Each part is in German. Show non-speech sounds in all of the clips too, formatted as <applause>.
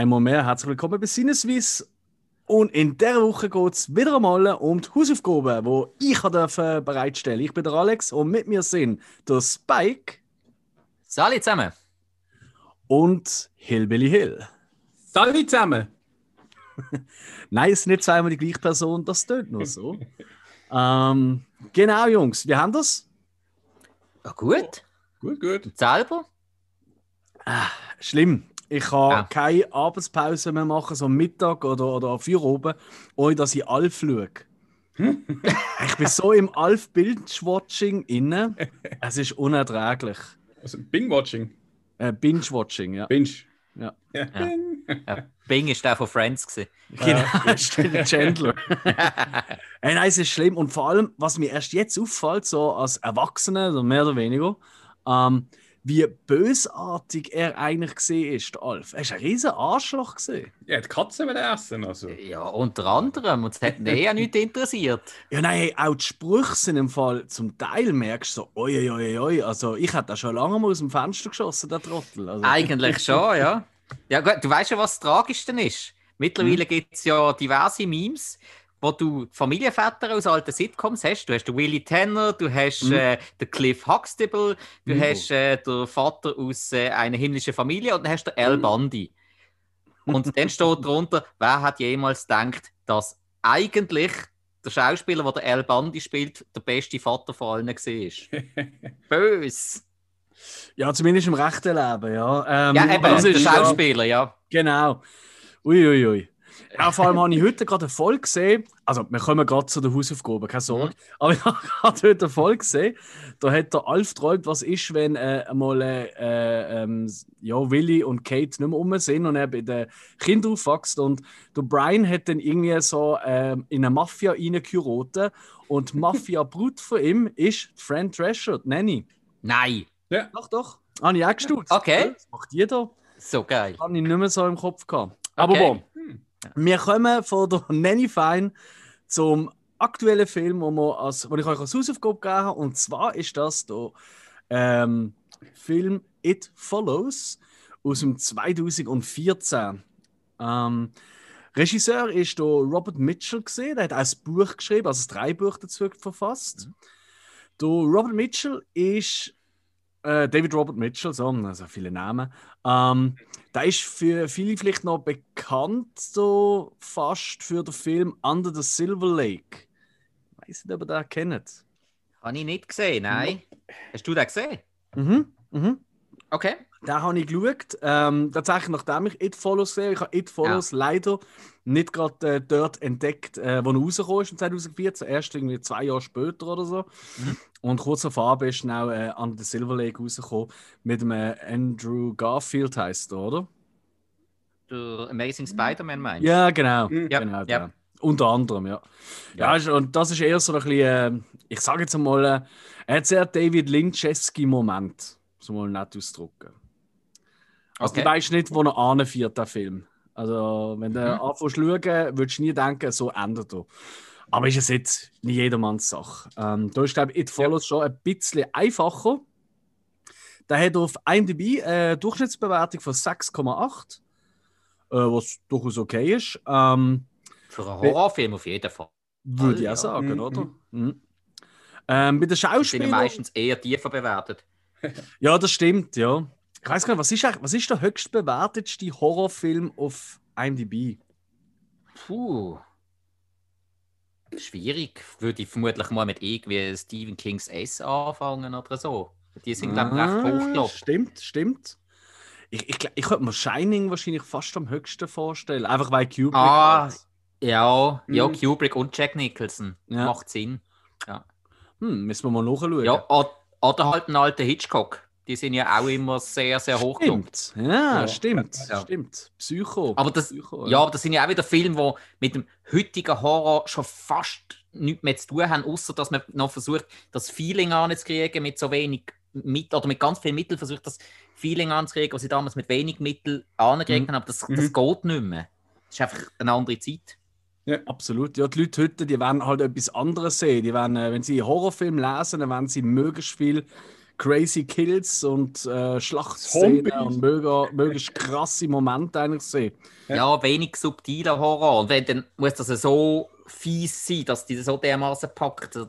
Einmal mehr herzlich willkommen bei Sinneswiss. Und in dieser Woche geht es wieder einmal um die Hausaufgaben, die ich durfte bereitstellen Ich bin der Alex und mit mir sind der Spike. Salut zusammen. Und Hillbilly Hill. Salut zusammen. <laughs> Nein, es sind nicht zweimal die gleiche Person, das tut nur so. ähm, genau, Jungs, wie haben das? Ja, gut. Gut, gut. Und selber? Ah, schlimm. Ich kann Ja. keine Abendspause mehr machen, so am Mittag oder, oder für oben, ohne dass ich Alf schaue. <laughs> ich bin so im Alf-Binge-Watching inne. Es ist unerträglich. Also Bing-Watching. Äh, Binge-Watching, ja. Binge. Ja. Ja. Bing. Ja, Bing ist der von Friends. Gewesen. Genau, <laughs> steht der Chandler. <laughs> Ey, nein, es ist schlimm. Und vor allem, was mir erst jetzt auffällt, so als Erwachsener, so mehr oder weniger, ähm, wie bösartig er eigentlich gesehen ist, der Alf. Er ist ein riesen Arschloch gesehen. Ja, die Katze will essen. Also. Ja, unter anderem. Und es hat ihn eh ja nichts interessiert. <laughs> Ja, nein, auch die Sprüche sind im Fall zum Teil merkst du so, oi, oi, oi. Also, ich hätte da schon lange mal aus dem Fenster geschossen, der Trottel. Also, Eigentlich schon, ja. <laughs> Ja, gut, du weißt ja, was das Tragischste ist. Mittlerweile gibt es ja diverse Memes, wo du Familienväter aus alten Sitcoms hast. Du hast den Willie Tanner, du hast Mhm. äh, den Cliff Huxtable, du Mhm. hast äh, den Vater aus äh, einer himmlischen Familie und dann hast du Al Mhm. Bundy. Und dann <laughs> steht drunter, wer hat jemals gedacht, dass eigentlich der Schauspieler, der Al Bundy spielt, der beste Vater von allen war. <laughs> Bös. ja, zumindest im rechten Leben, ja. Ähm, Ja, eben, das der ist ja- Schauspieler, ja. Genau. Uiuiui. Ui, ui. Ja, vor allem habe ich heute gerade eine Folge gesehen. Also, wir kommen gerade zu den Hausaufgaben, keine Sorge. Aber ich <laughs> habe gerade heute eine Folge gesehen. Da hat der Alf träumt, was ist, wenn äh, einmal äh, äh, ähm, ja, Willy und Kate nicht mehr rum sind und er bei den Kindern aufwächst. Und der Brian hat dann irgendwie so ähm, in eine Mafia reingeheiratet. Und die Mafia-Brut von ihm ist die Fran Drescher, die Nanny. Nein. Doch, doch. Habe ich auch gestutzt. Okay. Das macht jeder. So geil. Habe ich nicht mehr so im Kopf gehabt. Aber Okay. bon. Wir kommen von der <laughs> Nanny Fine zum aktuellen Film, wo, wir als, wo ich euch als Hausaufgabe gegeben habe. Und zwar ist das der ähm, Film It Follows aus dem 2014. Ähm, Regisseur ist der Robert Mitchell gesehen. Der hat auch ein Buch geschrieben, also drei Bücher dazu verfasst. Der Robert Mitchell ist äh, David Robert Mitchell, so, also viele Namen. Ähm, der ist für viele vielleicht noch bekannt, so fast für den Film Under the Silver Lake. Ich weiß nicht, ob ihr den kennt. Habe ich nicht gesehen, nein. Hast du den gesehen? Mhm, mhm. Okay. Den habe ich geschaut. Ähm, tatsächlich, nachdem ich It Follows sehe, ich habe It Follows leider nicht gerade äh, dort entdeckt, äh, wo er rausgekommen ist in 2014, erst irgendwie zwei Jahre später oder so. Und kurz auf Farbe ist dann auch äh, Under the Silver Lake rausgekommen mit dem äh, Andrew Garfield, heißt er, oder? Der Amazing Spider-Man meinst du? Ja, genau. Mhm. Ja, genau ja. der. Unter anderem, ja. Ja, Ja. und das ist eher so ein bisschen, äh, ich sage jetzt mal, äh, er hat sehr David Lynch'eski-Moment, so mal nett ausdrücken. Also, Okay. du weißt nicht, wo er anführt, der Film. Also, wenn du Mhm. anfängst zu schauen, würdest du nie denken, so endet er. Aber ist es jetzt nicht jedermanns Sache. Ähm, da ist, glaube ich, It Follows schon ein bisschen einfacher. Der hat auf IMDb eine Durchschnittsbewertung von 6,8, äh, was durchaus okay ist. Ähm, Für einen Horrorfilm auf jeden Fall. würde ich ja. auch sagen, Mhm. oder? Mhm. Ähm, bei den Die sind ja Schauspielern. meistens eher tiefer bewertet. Ja, das stimmt, ja. Ich weiß gar nicht, was ist, was ist der höchst bewertetste Horrorfilm auf IMDb? Puh. Schwierig. Würde ich vermutlich mal mit irgendwie Stephen Kings S anfangen oder so. Die sind, glaube ich, recht Ah, hochgelobt. Stimmt, stimmt. Ich, ich, ich könnte mir Shining wahrscheinlich fast am höchsten vorstellen. Einfach weil Kubrick. Ah, halt- Ja, ja, Mhm. Kubrick und Jack Nicholson. Ja. Macht Sinn. Hm, müssen wir mal nachschauen. Ja, od- oder halt ein alter Hitchcock. Die sind ja auch immer sehr, sehr hoch stimmt. Ja, Ja. stimmt. Ja. Stimmt. Psycho. Aber das, Psycho, ja, aber das sind ja auch wieder Filme, die mit dem heutigen Horror schon fast nichts mehr zu tun haben, außer dass man noch versucht, das Feeling anzukriegen mit so wenig Mittel oder mit ganz viel Mittel versucht, das Feeling anzukriegen, was sie damals mit wenig Mittel angekriegt Mhm. haben. Aber das, das Mhm. geht nicht mehr. Das ist einfach eine andere Zeit. Absolut. Ja, die Leute heute, die wollen halt etwas anderes sehen. Die wollen, äh, wenn sie einen Horrorfilm lesen, dann wollen sie möglichst viel crazy Kills und äh, Schlachtszenen und mega, möglichst krasse Momente eigentlich sehen. Ja, wenig subtiler Horror. Und wenn, dann muss das so fies sein, dass die das so dermaßen packt. Äh,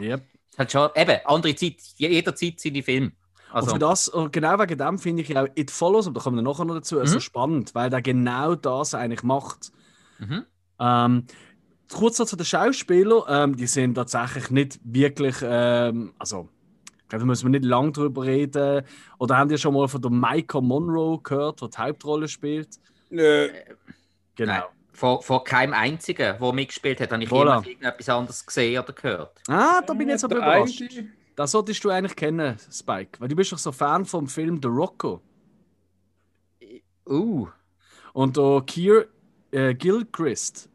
Yep. hat schon, eben, andere Zeit, jederzeit seine Filme. und Also, für das, und genau wegen dem finde ich auch It Follows, und da kommen wir nachher noch dazu, so spannend, weil der genau das eigentlich macht. Mhm. Ähm, kurz noch zu den Schauspielern, ähm, die sind tatsächlich nicht wirklich, ähm, also, ich glaube, da müssen wir nicht lange drüber reden. Oder haben ihr schon mal von der Micah Monroe gehört, die die Hauptrolle spielt? Nö. Genau. Nein. Von, von keinem einzigen, der mitgespielt hat, habe ich Voilà. jemals irgendetwas anderes gesehen oder gehört. Ah, da bin ich jetzt aber Der überrascht. Das solltest du eigentlich kennen, Spike, weil du bist doch so Fan vom Film The Rocco. Uh, Und der Keir äh, Gilchrist,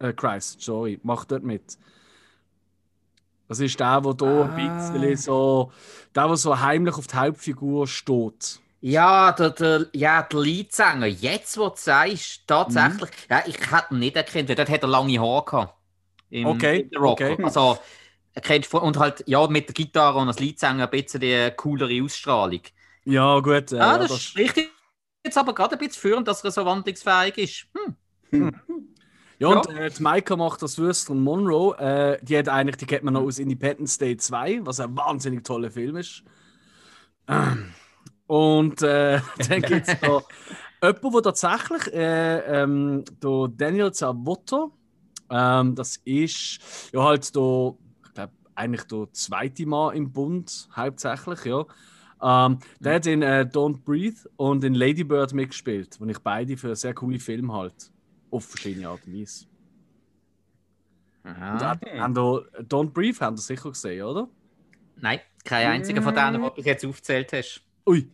äh, Christ, sorry, macht dort mit. Das ist der, der hier Ah. ein bisschen so, der, der so heimlich auf die Hauptfigur steht. ja, der, der, ja, der Leadsänger, jetzt wo du sagst, tatsächlich, ja, ich hätte ihn nicht erkannt, weil dort hat er lange Haare gehabt. Im, Okay, im okay. Also, erkennst und halt, ja, mit der Gitarre und als Leadsänger ein bisschen die coolere Ausstrahlung. Ja, gut. Äh, ah, ja, das, das, ist richtig. Jetzt aber gerade ein bisschen führend, dass er so wandlungsfähig ist. Hm. Ja, und äh, die Maika macht das Würstel Monroe. Äh, die hat eigentlich, die kennt man noch aus Independence Day 2, was ein wahnsinnig toller Film ist. Ähm, Und äh, <laughs> dann gibt es da <laughs> jemanden, der tatsächlich, äh, ähm, der Daniel Zavotto, ähm, das ist ja halt der, ich glaube, eigentlich der zweite Mann im Bund, hauptsächlich, ja. Ähm, der hat in äh, Don't Breathe und in Lady Bird mitgespielt, wo ich beide für sehr coole Filme halt. Auf verschiedene Art und Weise. Und Aha. hat- haben da, Don't Breathe haben ihr sicher gesehen, oder? Nein, kein einziger von denen, die du jetzt aufgezählt hast. Ui.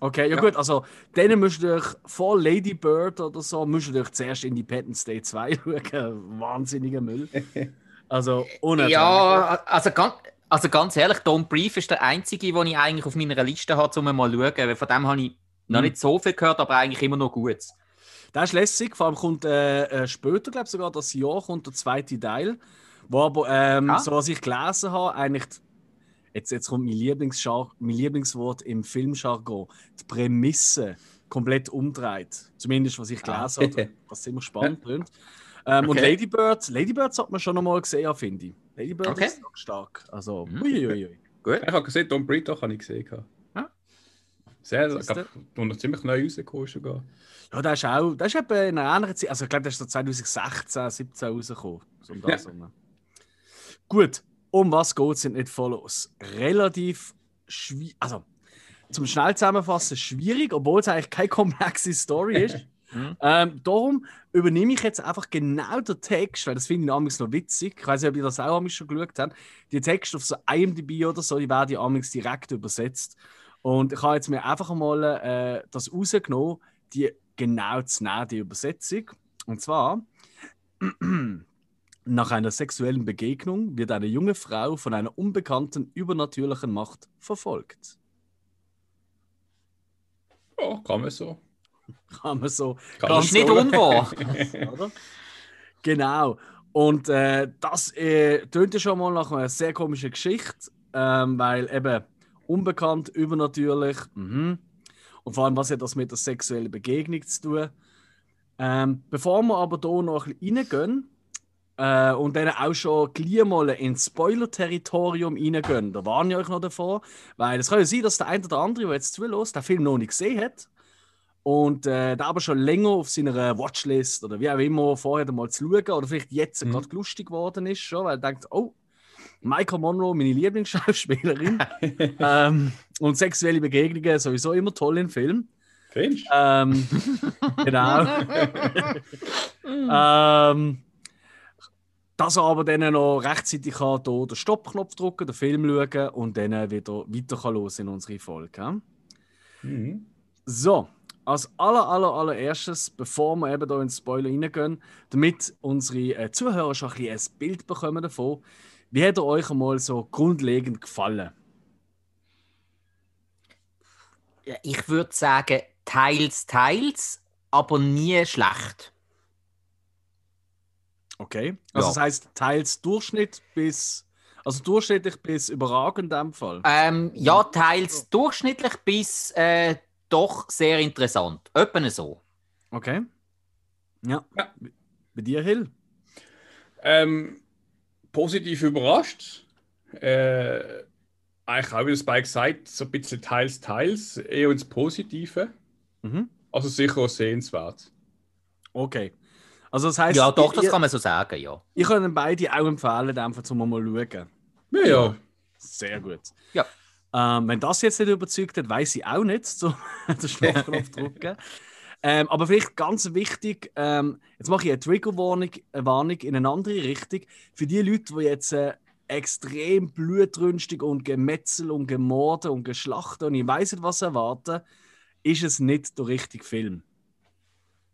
Okay, ja, Ja. gut, also denen müsst ihr euch vor Lady Bird oder so, müsst ihr euch zuerst Independence Day 2 <laughs> schauen. Wahnsinniger Müll. <laughs> Also, unerträglich. Ja, also ganz, also ganz ehrlich, Don't Brief ist der einzige, den ich eigentlich auf meiner Liste habe, um mal zu schauen. Weil von dem habe ich noch Mhm. nicht so viel gehört, aber eigentlich immer noch gut. Das ist lässig, vor allem kommt äh, äh, später, glaube ich, sogar das Jahr kommt der zweite Teil, wo aber, ähm, Ah. so was ich gelesen habe, eigentlich, jetzt, jetzt kommt mein, Lieblingsschar mein Lieblingswort im Filmjargon, die Prämisse komplett umdreht. Zumindest, was ich Ah. gelesen habe, <laughs> was ziemlich spannend klingt. Ähm, Und Okay. Lady Bird, Lady Bird hat man schon noch mal gesehen, finde ich. Lady Bird Okay. ist auch stark. Also, Mhm. uiuiui. Gut. Ich habe gesehen, Don't Breathe doch habe ich gesehen. Sehr, ich glaube, noch ziemlich neu rausgekommen ist sogar. Ja, das ist auch, das ist etwa in einer anderen Zeit, also ich glaube, das ist so 2016, 17 rausgekommen. So um das herum. Gut, um was geht es in It Follows? Relativ schwierig, also zum schnell zusammenfassen schwierig, obwohl es eigentlich keine komplexe Story ist. <laughs> Mhm. ähm, darum übernehme ich jetzt einfach genau den Text, weil das finde ich damals noch witzig. Ich weiß nicht, ob ihr das auch amigs schon geschaut habt. Die Texte auf so IMDb oder so, die werden ja amigs direkt übersetzt. Und ich habe jetzt mir einfach mal äh, das rausgenommen, die genau zu nehmen, die Übersetzung. Und zwar, <clears throat> nach einer sexuellen Begegnung wird eine junge Frau von einer unbekannten übernatürlichen Macht verfolgt. Ja, kann man so. Kann man so Kann Ganz Ist nicht unwahr. Genau. Und äh, das äh, tönt ja schon mal nach einer sehr komischen Geschichte, ähm, weil eben unbekannt, übernatürlich. Mhm. Und vor allem, was hat das mit der sexuellen Begegnung zu tun? Ähm, bevor wir aber hier noch ein bisschen reingehen äh, und dann auch schon gleich mal ins Spoiler-Territorium reingehen, da warne ich euch noch davor, weil es kann ja sein, dass der eine oder andere, der jetzt zulässt, den Film noch nicht gesehen hat und äh, der aber schon länger auf seiner Watchlist oder wie auch immer vorher mal zu schauen oder vielleicht jetzt Mhm. gerade lustig geworden ist, schon, weil er denkt, oh, Michael Monroe, meine Lieblingsschauspielerin. <laughs> ähm, und sexuelle Begegnungen sowieso immer toll im Film. Findest? Ähm, <laughs> genau. ähm, dass er aber dann noch rechtzeitig kann, hier den Stoppknopf drücken, den Film schauen und dann wieder weiter kann los in unsere Folge. Mhm. So, als aller, aller, allererstes, bevor wir eben hier ins Spoiler reingehen, damit unsere äh, Zuhörer schon ein, bisschen ein Bild bekommen davon, wie hat er euch einmal so grundlegend gefallen? Ja, Ich würde sagen, teils, teils, aber nie schlecht. Okay. Also Ja. das heißt teils Durchschnitt bis Also durchschnittlich bis überragend in dem Fall. Ähm, ja, teils durchschnittlich bis äh, doch sehr interessant. Öppen so. Okay. Ja. Ja. Bei dir, Hill? Ähm, positiv überrascht. Äh, eigentlich auch wie das Spike sagt, so ein bisschen teils, teils, eher ins Positive. Mhm. Also sicher auch sehenswert. Okay. Also das heißt, Ja, doch, das ihr, kann man so sagen, ja. ich kann beide auch empfehlen, einfach zum mal schauen. Ja, ja. Sehr gut. Ja. Ähm, wenn das jetzt nicht überzeugt hat, weiß ich auch nicht, <laughs> so den Stoppknopf drücken. Ähm, aber vielleicht ganz wichtig, ähm, jetzt mache ich eine Triggerwarnung eine Warnung in eine andere Richtung. Für die Leute, die jetzt äh, extrem blutrünstig und Gemetzel und Gemorde und Geschlachten und ich weiß nicht, was erwarten, ist es nicht der richtige Film.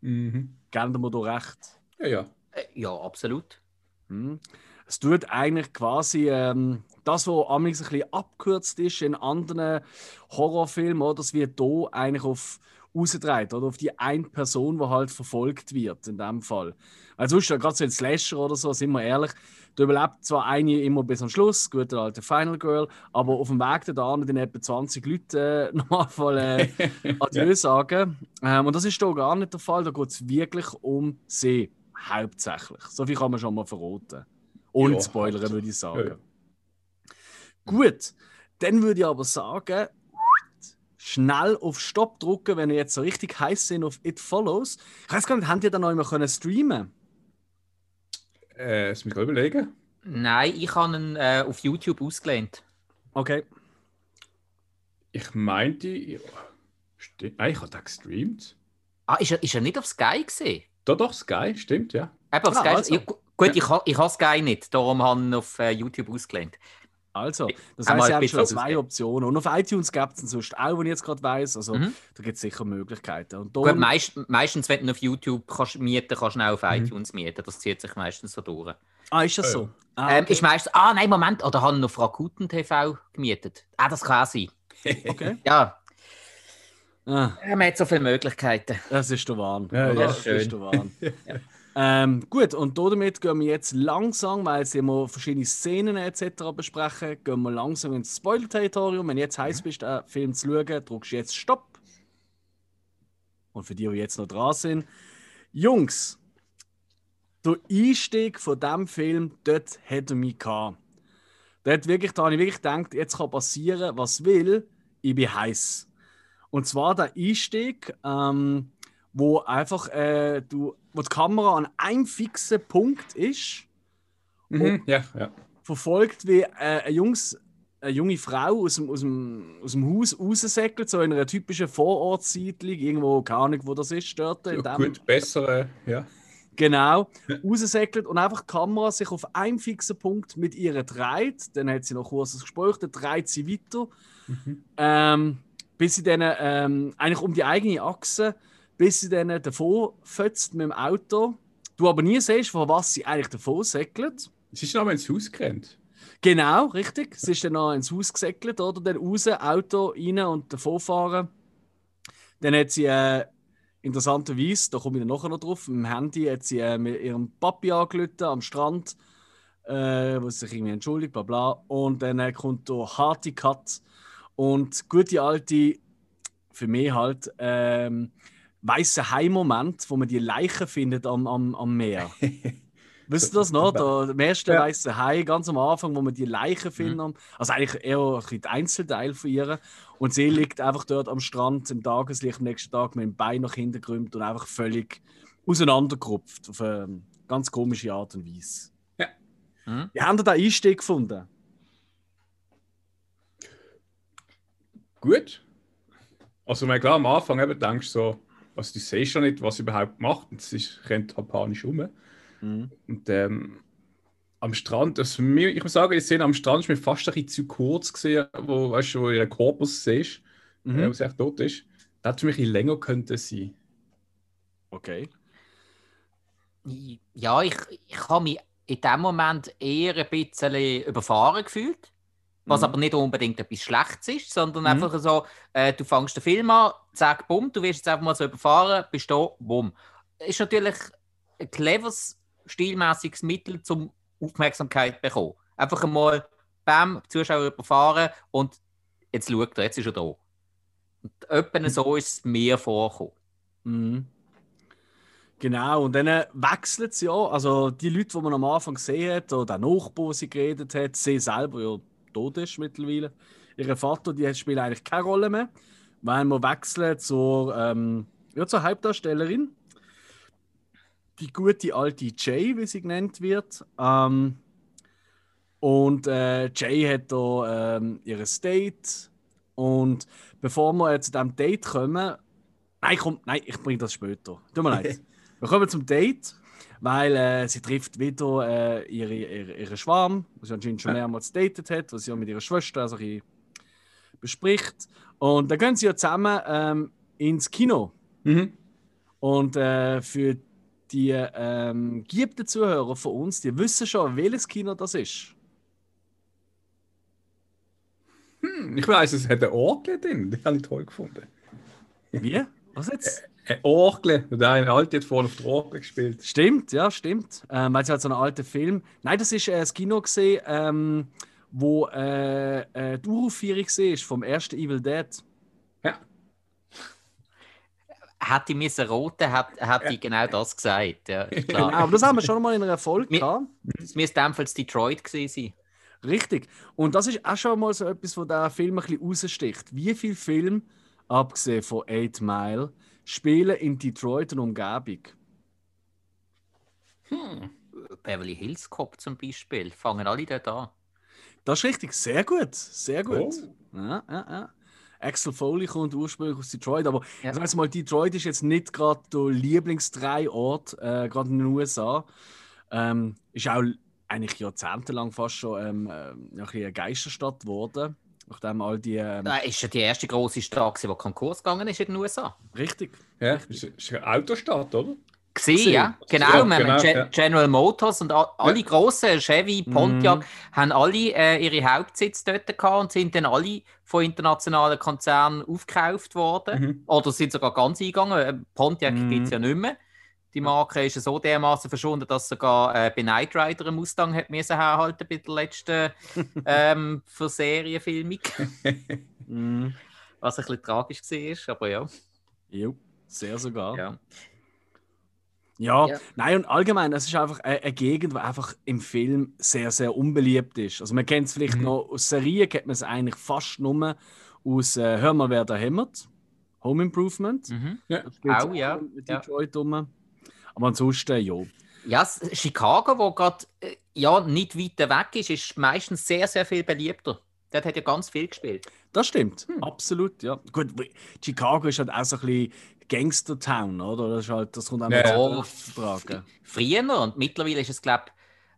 Mhm. Geben wir da recht. Ja, ja. Äh, ja, absolut. Hm. Es tut eigentlich quasi ähm, das, was amigs ein bisschen abgekürzt ist in anderen Horrorfilmen, oder? das wird hier eigentlich auf rausgedreht, oder auf die eine Person, die halt verfolgt wird, in dem Fall. Weil sonst, gerade so ein Slasher oder so, sind wir ehrlich, da überlebt zwar eine immer bis am Schluss, gute alte Final Girl, aber auf dem Weg da dann etwa 20 Leute äh, <laughs> nochmal äh, <laughs> Adieu sagen. Ähm, und das ist hier gar nicht der Fall, da geht es wirklich um sie, hauptsächlich. So viel kann man schon mal verraten. Ohne Ja, spoilern, würde ich sagen. Ja, ja. Gut, dann würde ich aber sagen, schnell auf Stopp drücken, wenn ihr jetzt so richtig heiß sind auf It Follows. Ich weiß gar nicht, habt ihr da noch immer können streamen? Äh, das muss ich überlegen. Nein, ich habe ihn äh, auf YouTube ausgelehnt. Okay. Ich meinte. Ja. Ah, ich habe den gestreamt. Ah, ist er, ist er nicht auf Sky gesehen? Doch, doch, Sky, stimmt, ja. Eben auf Ah, Sky. also. Ja, gu- gut, ich, ha, ich habe Sky nicht, darum habe ich ihn auf äh, YouTube ausgelehnt. Also, das ihr ein habt schon bisschen zwei. Optionen. Und auf iTunes gibt es sonst auch, wenn ich jetzt gerade weiss. Also, Mhm. da gibt es sicher Möglichkeiten. Und Gut, meist, meistens, wenn du auf YouTube kannst mieten kannst, du auch auf Mhm. iTunes mieten. Das zieht sich meistens so durch. ah, ist das Ja, so? ja. Ah, Ähm, okay. ist meistens, ah nein, Moment, oder haben ihn auf Rakuten TV gemietet? Ah, das kann sein. <laughs> okay. Ja, Ah, man hat so viele Möglichkeiten. das ist der Wahn. Ja, ja, das schön. ist der Wahn. <laughs> ähm, gut, und damit gehen wir jetzt langsam, weil jetzt immer verschiedene Szenen etc. besprechen, gehen wir langsam ins Spoiler-Territorium. Wenn jetzt heiß bist, einen Film zu schauen, drückst du jetzt Stopp. Und für die, die jetzt noch dran sind, Jungs, der Einstieg von diesem Film, dort hat er mich gehabt. Dort wirklich, da habe ich wirklich gedacht, jetzt kann passieren, was will, ich bin heiß. Und zwar der Einstieg, ähm, wo einfach äh, du, wo die Kamera an einem fixen Punkt ist, Mhm. Ja, ja. verfolgt, wie äh, ein Jungs, eine junge Frau aus dem, aus dem, aus dem Haus raussäckelt, so in einer typischen Vorortsiedlung, irgendwo, keine Ahnung, wo das ist, dort. In ja dem, gut, bessere, ja. Genau, raussäckelt und einfach die Kamera sich auf einen fixen Punkt mit ihr dreht. Dann hat sie noch kurz das Gespräch, dann dreht sie weiter. Mhm. Ähm, bis sie dann ähm, eigentlich um die eigene Achse, bis sie dann davon fötzt mit dem Auto. Du aber nie siehst, von was sie eigentlich davon säckelt. Sie ist noch ins Haus gerannt. Genau, richtig. Sie ist dann noch ins Haus gesäckelt, oder? Dann raus, Auto rein und davon fahren. Dann hat sie äh, interessanterweise, da komme ich dann nachher noch drauf, im Handy hat sie äh, mit ihrem Papi angerufen am Strand, äh, wo sie sich irgendwie entschuldigt, bla bla. Und dann äh, kommt der harte Cut und gute alte, für mich halt, ähm, weiße Hai-Moment, wo man die Leichen findet am, am, am Meer. <laughs> Wisst ihr das noch? Der, der erste Ja. weiße Hai, ganz am Anfang, wo man die Leichen findet. Also eigentlich eher ein Einzelteil von ihr. Und sie liegt einfach dort am Strand im Tageslicht am nächsten Tag mit dem Bein nach hinten gerümmt und einfach völlig auseinandergerupft. Auf eine ganz komische Art und Weise. Ja. Mhm. Wie haben ihr den Einstieg gefunden? Gut. Also, man, klar, am Anfang eben denkst du so, was du siehst ja nicht, was sie überhaupt macht. Und sie ist- rennt halt panisch um. Mhm. Und ähm, am Strand, also mir, ich muss sagen, die Szene am Strand ist mir fast ein bisschen zu kurz gesehen, wo, weißt du, wo ihren Korpus siehst, Mhm. äh, wo sie echt tot ist. Das hätte für mich ein bisschen länger könnte sein. Okay. Ja, ich, ich habe mich in dem Moment eher ein bisschen überfahren gefühlt. Was Mhm. aber nicht unbedingt etwas Schlechtes ist, sondern Mhm. einfach so, äh, du fängst den Film an, zack, bumm, du wirst jetzt einfach mal so überfahren, bist da, bumm. Ist natürlich ein cleveres, stilmäßiges Mittel zum Aufmerksamkeit bekommen. Einfach einmal bam, Zuschauer überfahren und jetzt schaut er, jetzt ist er da. Und etwa so ist es mir vorgekommen. Mhm. Genau, und dann wechselt es ja. Also die Leute, die man am Anfang gesehen hat, oder der Nachbar, der sie geredet hat, sie selber ja tot ist mittlerweile. Ihr Vater, die spielt eigentlich keine Rolle mehr. Weil wir wechseln zur, ähm, ja, zur Hauptdarstellerin. Die gute alte Jay, wie sie genannt wird. Ähm, und äh, Jay hat da ähm, ihr Date. Und bevor wir jetzt zu diesem Date kommen, nein, komm, nein, ich bringe das später. Tut mir leid. <laughs> Wir kommen zum Date, weil äh, sie trifft wieder äh, ihre, ihre, ihre Schwarm, die sie anscheinend schon mehrmals datet hat, was sie auch mit ihrer Schwester also bespricht. Und dann gehen sie ja zusammen ähm, ins Kino. Mhm. Und äh, für die ähm, geübten Zuhörer von uns, die wissen schon, welches Kino das ist. Hm, ich weiß, es hat eine Orgel drin. Die habe ich toll gefunden. Wie? Was jetzt? Eine Orgel. Der eine Alte hat vorne auf der Orgel gespielt. Stimmt, ja, stimmt. Ähm, weil es halt so ein alter Film. Nein, das ist äh, das Kino gesehen, ähm, wo äh, äh, die Uraufführung war vom ersten Evil Dead. Ja. Hätte ich müssen roten, hätte, hätte ich genau das gesagt. Ja, ist Genau, <laughs> klar. aber das haben wir schon mal in einer Folge Wir- gehabt. Es müsste ebenfalls Detroit gewesen sein. Richtig. Und das ist auch schon mal so etwas, wo der Film ein bisschen raussticht. Wie viele Filme, abgesehen von Eight Mile, spielen in Detroit und Umgebung? Beverly Hills Cop zum Beispiel. Fangen alle dort an. Das ist richtig. Sehr gut. Sehr gut. Oh. Ja, ja, ja. Axel Foley kommt ursprünglich aus Detroit, aber Ja. ich sage mal, Detroit ist jetzt nicht gerade der Lieblingsdrehort, äh, gerade in den USA. Ähm, ist auch eigentlich jahrzehntelang fast schon ähm, ähm, ein eine Geisterstadt geworden, nachdem all die. Ähm, Das ist ja die erste große Stadt, die Konkurs gegangen ist in den USA. Richtig. Ja, ist, ist eine Autostadt, oder? Gesehen, ja. Genau, Ja, wir haben genau, Ge ja. General Motors und alle grossen, Chevy, Pontiac, Mhm. haben alle äh, ihre Hauptsitz dort gehabt und sind dann alle von internationalen Konzernen aufgekauft worden. Mhm. Oder sind sogar ganz eingegangen. Äh, Pontiac Mhm. gibt es ja nicht mehr. Die Marke ist ja so dermaßen verschwunden, dass sogar äh, bei Knight Rider einen Mustang hat müssen herhalten bei der letzten <laughs> ähm, für Serienfilmung. <laughs> Mhm. Was ein bisschen tragisch war, aber ja. Jo, sehr sogar. ja. Ja, Ja. nein, und allgemein, es ist einfach eine, eine Gegend, die einfach im Film sehr, sehr unbeliebt ist. Also man kennt es vielleicht Mhm. noch aus Serien, kennt man es eigentlich fast nur aus äh, Hör mal, wer da hämmert. Home Improvement. Mhm. Ja. Auch, ja. Mit Ja. Detroit rum. Aber ansonsten, ja. Ja, Chicago, wo gerade äh, ja, nicht weiter weg ist, ist meistens sehr, sehr viel beliebter. Dort hat ja ganz viel gespielt. Das stimmt, Hm. absolut, ja. Gut, Chicago ist halt auch so ein bisschen Gangster-Town, oder? Das, ist halt, das kommt auch mit ja. zu tragen. Früher und mittlerweile ist es, glaube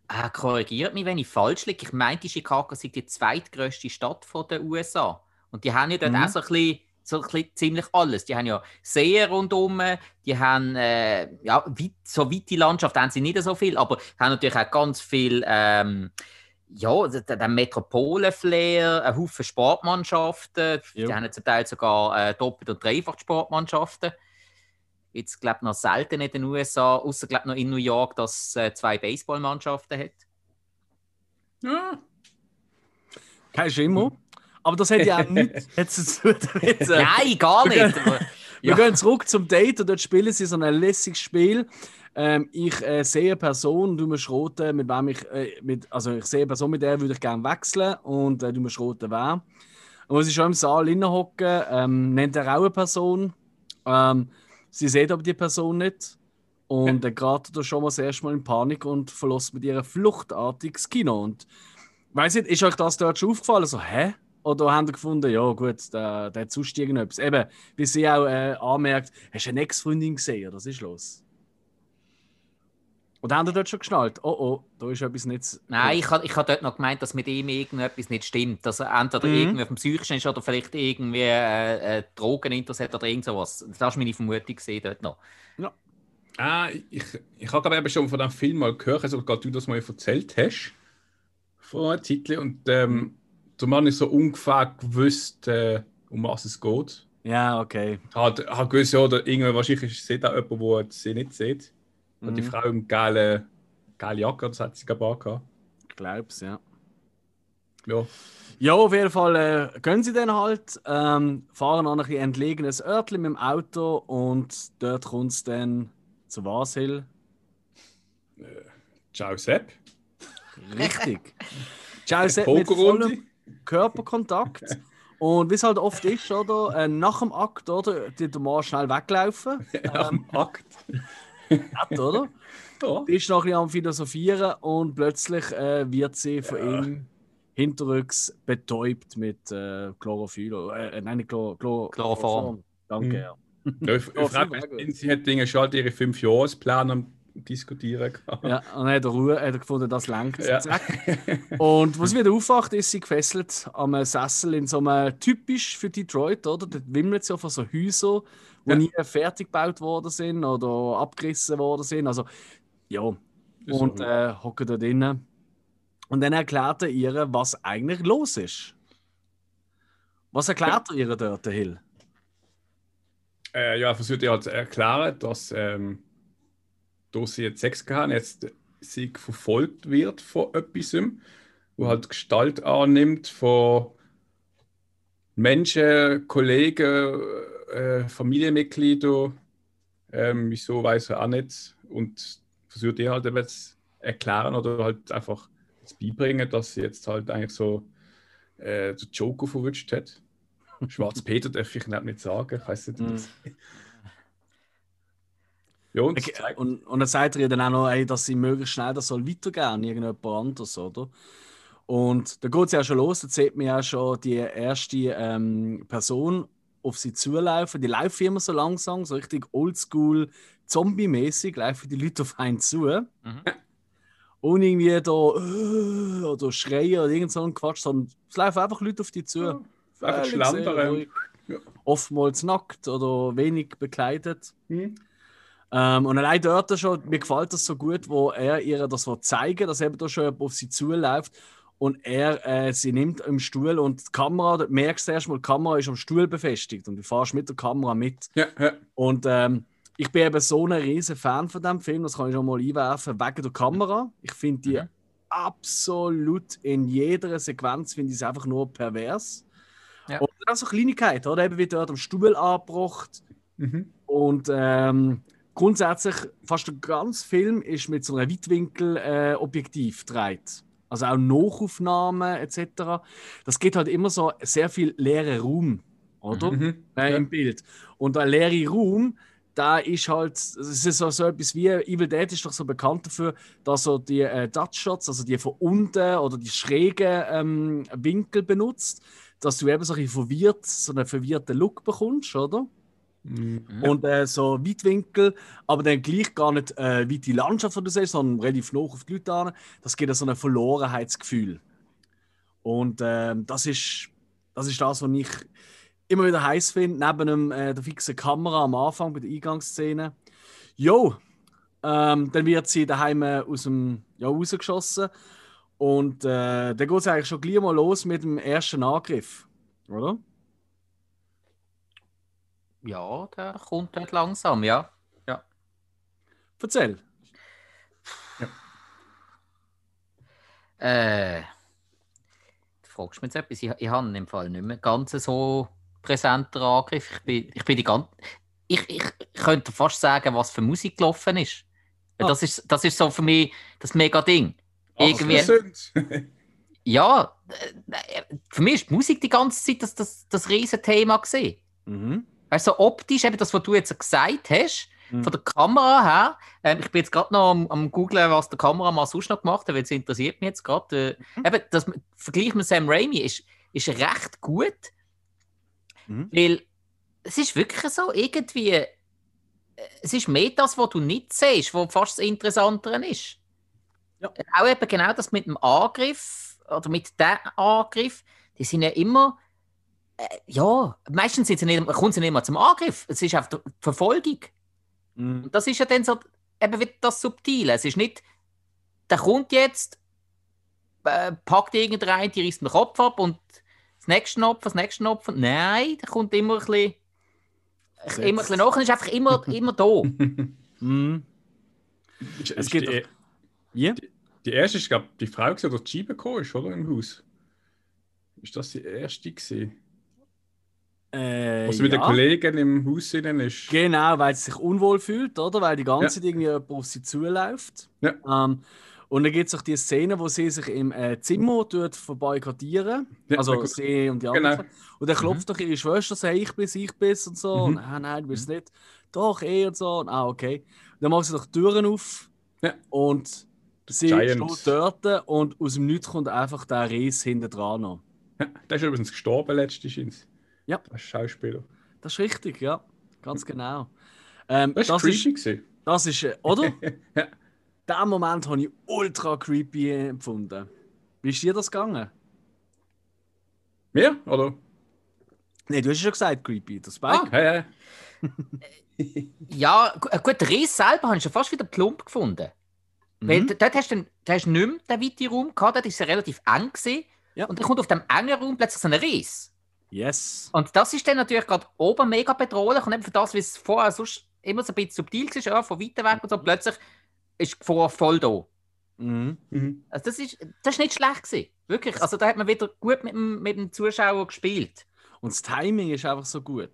ich, äh, korrigiert mich, wenn ich falsch liege. Ich meinte, Chicago sei die zweitgrößte Stadt der USA. Und die haben ja dort Mhm. auch so ein, bisschen, so ziemlich alles. Die haben ja Seen rundum, die haben äh, ja, weit, so weite Landschaft haben sie nicht so viel, aber haben natürlich auch ganz viel ähm, ja, der, Metropolen-Flair, ein Haufen Sportmannschaften. Jo. Die haben zum Teil sogar äh, doppelt und dreifach Sportmannschaften. Jetzt glaube ich noch selten in den USA, außer glaube noch in New York, dass es äh, zwei Baseballmannschaften hat. Ja. Kein Schimmer. Aber das hat ja auch nichts <laughs> zu tun. damit, Nein, gar nicht. Wir Ja. gehen zurück zum Date und dort spielen sie so ein lässiges Spiel. Ähm, ich äh, sehe eine Person, du musst roten, mit wem ich, äh, mit, also ich sehe eine Person, mit der würde ich gerne wechseln und äh, du musst roten, wer. Und sie schon im Saal hocken, ähm, nennt er auch eine Person. Ähm, sie sieht aber die Person nicht und er gerät da schon mal das erste Mal in Panik und verlässt mit ihr fluchtartiges Kino. Und weiss nicht, ist euch das dort schon aufgefallen? So, hä? Oder haben ihr gefunden, ja gut, der, der hat sonst irgendetwas. Eben, wie sie auch äh, anmerkt, hast du eine Ex-Freundin gesehen? Oder was ist los? Oder haben ihr dort schon geschnallt? Oh oh, da ist etwas nicht. Nein, ich habe ich hab dort noch gemeint, dass mit ihm irgendetwas nicht stimmt. Dass er entweder Mhm. irgendwie auf dem Psychischen ist oder vielleicht irgendwie äh, äh, Drogeninteresse hat oder irgend sowas. Das war meine Vermutung gesehen dort noch. Ah, ich, ich habe gerade eben schon von dem Film mal gehört, also gerade du das mal erzählt hast. Vor einem Titel. Und ähm, der Mann ist so ungefähr gewusst, äh, um was es geht. Ja, okay. Hat, hat gewusst, ja, oder irgendwie wahrscheinlich sieht auch jemand, der sie nicht sieht. Und die Mhm. Frau im gelben geile Jacke, das hat sie gerade. Ich glaub's, ja. ja. Ja, auf jeden Fall äh, gehen sie dann halt, ähm, fahren an ein entlegenes Örtchen mit dem Auto und dort kommt es dann zu was, Hill? Ciao, Sepp. Richtig. <laughs> Ciao, Sepp mit Pokerrunde. vollem Körperkontakt. Und wie es halt oft ist, oder? Äh, nach dem Akt, oder? Die der Mann schnell weglaufen. <laughs> Nach dem Akt. Nett, oder? <laughs> Ja. Die ist noch ein bisschen am Philosophieren und plötzlich äh, wird sie von ihm hinterrücks betäubt mit äh, Chlorophyll. Äh, nein, nicht Chlor Chlor Chloroform. Danke, Mhm. ja. Ja, ich ich frage mich, sie hat Dinge schon halt ihre fünf Jahrespläne am diskutieren gehabt. Ja, und dann hat er Ruhe, hat er gefunden, das lenkt. Ja. <laughs> Und sie wieder aufwacht, ist sie gefesselt am Sessel in so einem typisch für Detroit, oder? Dort wimmelt es ja von so Häusern, die Ja. nie fertig gebaut worden sind oder abgerissen worden sind. Also, ja. Und äh, hocken da drinnen. Und dann erklärt er ihr, was eigentlich los ist. Was erklärt er ihr dort, der Hill? Äh, ja, er versucht ihr halt zu erklären, dass ähm, da sie jetzt Sex gehabt jetzt sie verfolgt wird von etwas, wo halt Gestalt annimmt von Menschen, Kollegen, äh, Familienmitgliedern. Ähm, wieso weiß er auch nicht. Und versucht ihr halt zu erklären oder halt einfach beibringen, dass sie jetzt halt eigentlich so äh, den Joker verwünscht hat. <laughs> Schwarz Peter darf ich nicht sagen, ich weiß nicht. Mhm. Ja, und Okay, Und, und dann sagt er ihr dann auch noch, ey, dass sie möglichst schnell das soll weitergehen an irgendjemand anderes, oder? Und da geht es ja schon los, da sieht man ja schon die erste ähm, Person auf sie zulaufen. Die laufen immer so langsam, so richtig oldschool, zombie-mäßig, laufen die Leute auf einen zu. Mhm. Und irgendwie da äh, oder schreien oder irgend so ein Quatsch, sondern es laufen einfach Leute auf die zu. Ja, einfach ruhig. Ja. Oftmals nackt oder wenig bekleidet. Hm. Ähm, und allein dort schon, mir gefällt das so gut, wo er ihr das will zeigen dass eben da schon jemand auf sie zuläuft und er äh, sie nimmt im Stuhl und die Kamera, merkst du erst mal, die Kamera ist am Stuhl befestigt und du fährst mit der Kamera mit. Ja, ja. Und ähm, ich bin eben so ein riesen Fan von dem Film, das kann ich schon mal einwerfen, wegen der Kamera. Ich finde die Mhm. absolut in jeder Sequenz, finde ich es einfach nur pervers. Ja. Und auch so Kleinigkeiten, oder? Eben wie dort am Stuhl angebracht. Mhm. Und ähm, grundsätzlich, fast der ganze Film ist mit so einem Weitwinkel-Objektiv äh, gedreht. Also auch Nachaufnahmen etc. Das geht halt immer so sehr viel leeren Raum, oder? Mhm. äh, Ja. im Bild. Und der leere Raum, da ist halt, es ist so, so etwas wie, Evil Dead ist doch so bekannt dafür, dass so die äh, Dutch-Shots, also die von unten oder die schrägen ähm, Winkel benutzt, dass du eben so ein verwirrt, so einen verwirrten Look bekommst, oder? Mhm. Ja. Und äh, so Weitwinkel, aber dann gleich gar nicht äh, wie die Landschaft, du siehst, sondern relativ nah auf die Leute an. Das gibt so ein Verlorenheitsgefühl. Und ähm, das, ist, das ist das, was ich immer wieder heiß finde, neben dem, äh, der fixen Kamera am Anfang bei der Eingangsszene. Jo, ähm, dann wird sie daheim äh, aus dem ja, rausgeschossen. Und äh, dann geht es eigentlich schon gleich mal los mit dem ersten Angriff, oder? Ja, der kommt dort langsam, ja. Erzähl. Äh, du fragst mich jetzt etwas. Ich, ich habe im Fall nicht mehr ganz so präsenter Angriff. Ich bin, ich bin die ganze. Ich, ich könnte fast sagen, was für Musik gelaufen ist. Ah. Das ist. Das ist so für mich das mega Ding. Irgendwie- Irgendwie. <laughs> Ja, äh, für mich ist die Musik die ganze Zeit das, das, das Riesenthema gesehen. Mhm. Weißt du, so optisch, eben das, was du jetzt gesagt hast, Mhm. von der Kamera her. Ähm, ich bin jetzt gerade noch am, am googlen, was der Kameramann sonst noch gemacht hat, weil es interessiert mich jetzt gerade. Äh, eben, das Vergleich mit Sam Raimi ist, ist recht gut, Mhm. weil es ist wirklich so irgendwie. äh, Es ist mehr das, was du nicht siehst, was fast das Interessantere ist. Ja. Auch eben genau das mit dem Angriff oder mit dem Angriff, die sind ja immer. Äh, ja, meistens sind sie nicht, kommt sie nicht mehr zum Angriff. Es ist einfach die Verfolgung. Mhm. Und das ist ja dann so eben wieder das Subtile. Es ist nicht, der kommt jetzt, äh, packt irgendeinen, die reißt den Kopf ab und das nächste Opfer, das nächste Opfer. Nein, der kommt immer ein bisschen, Setzt. immer ein bisschen nach und ist einfach immer, <laughs> immer da. Mhm. es Es gibt die, Wie? die erste ist, glaube die Frau, die die Scheibe gekommen ist, oder? Im Haus. ist das die erste gewesen? Äh, sie mit ja. den Kollegen im Haus innen ist. Genau, weil sie sich unwohl fühlt, oder? Weil die ganze Zeit irgendwie jemand auf sie zuläuft. Ja. Ähm, und dann gibt es auch die Szene, wo sie sich im äh, Zimmer tut verbarrikadieren. Ja, also sie und die Genau. anderen. Und dann klopft doch ihre Schwester, sagt, ich bin's, ich bin's und so. Mhm. Und, ah, nein, du bist nicht. Doch, eh und so. Und, ah, okay. Und dann machen sie doch die Türen auf. Ja. Und sie Giant. steht dort und aus dem Nichts kommt einfach der Ries hinten dran noch. Ja, der ist übrigens gestorben letztens. Ja. Der Schauspieler. Das ist richtig, ja. Ganz genau. Ähm, Das, das war ist, creepy. gewesen. das ist, äh, oder? <laughs> Ja. Den Moment habe ich ultra creepy empfunden. Wie ist dir das gegangen? Mir? Oder? Nein, du hast ja schon gesagt, creepy. Der Spike. Ah, ja, ja. Ja, gu- äh, gut, der Riss selber habe ich schon fast wieder plump gefunden. Weil Mhm. d- dort hast du, da hast du nicht mehr den weiten Raum gehabt, dort war es ja relativ eng. Gewesen. Ja. Und dann kommt auf dem engen Raum plötzlich so ein Riss. Yes. Und das ist dann natürlich gerade oben mega bedrohlich und eben für das, wie es vorher sonst immer so ein bisschen subtil war, ja, von weiter weg und so, plötzlich ist die Gefahr voll da. Mhm. Mhm. Also das ist, das ist nicht schlecht gewesen. Wirklich. Also da hat man wieder gut mit dem, mit dem Zuschauer gespielt. Und das Timing ist einfach so gut.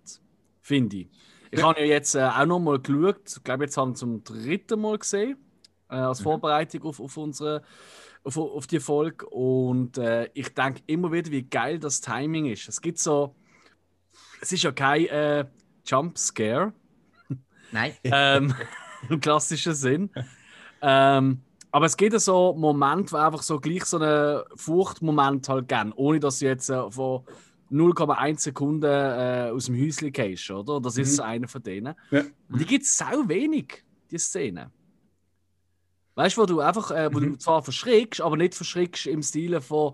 Finde ich. Ich Ja. habe ja jetzt äh, auch noch mal geschaut. Ich glaube, jetzt haben wir zum dritten Mal gesehen. Äh, als. Vorbereitung auf, auf, unsere, auf, auf die Folge. Und äh, ich denke immer wieder, wie geil das Timing ist. Es gibt so. Es ist ja kein äh, Jump Scare. Nein. <laughs> ähm, im klassischen Sinn. Ähm, aber es gibt ja so Momente, wo einfach so gleich so einen Furchtmoment halt gern, ohne dass du jetzt äh, von 0,1 Sekunden äh, aus dem Häuschen gehst, oder? Das ist Mhm. einer von denen. Ja. Und die gibt es sau wenig, die Szene. Weißt du, wo du einfach, äh, wo du Mhm. zwar verschreckst, aber nicht verschreckst im Stile von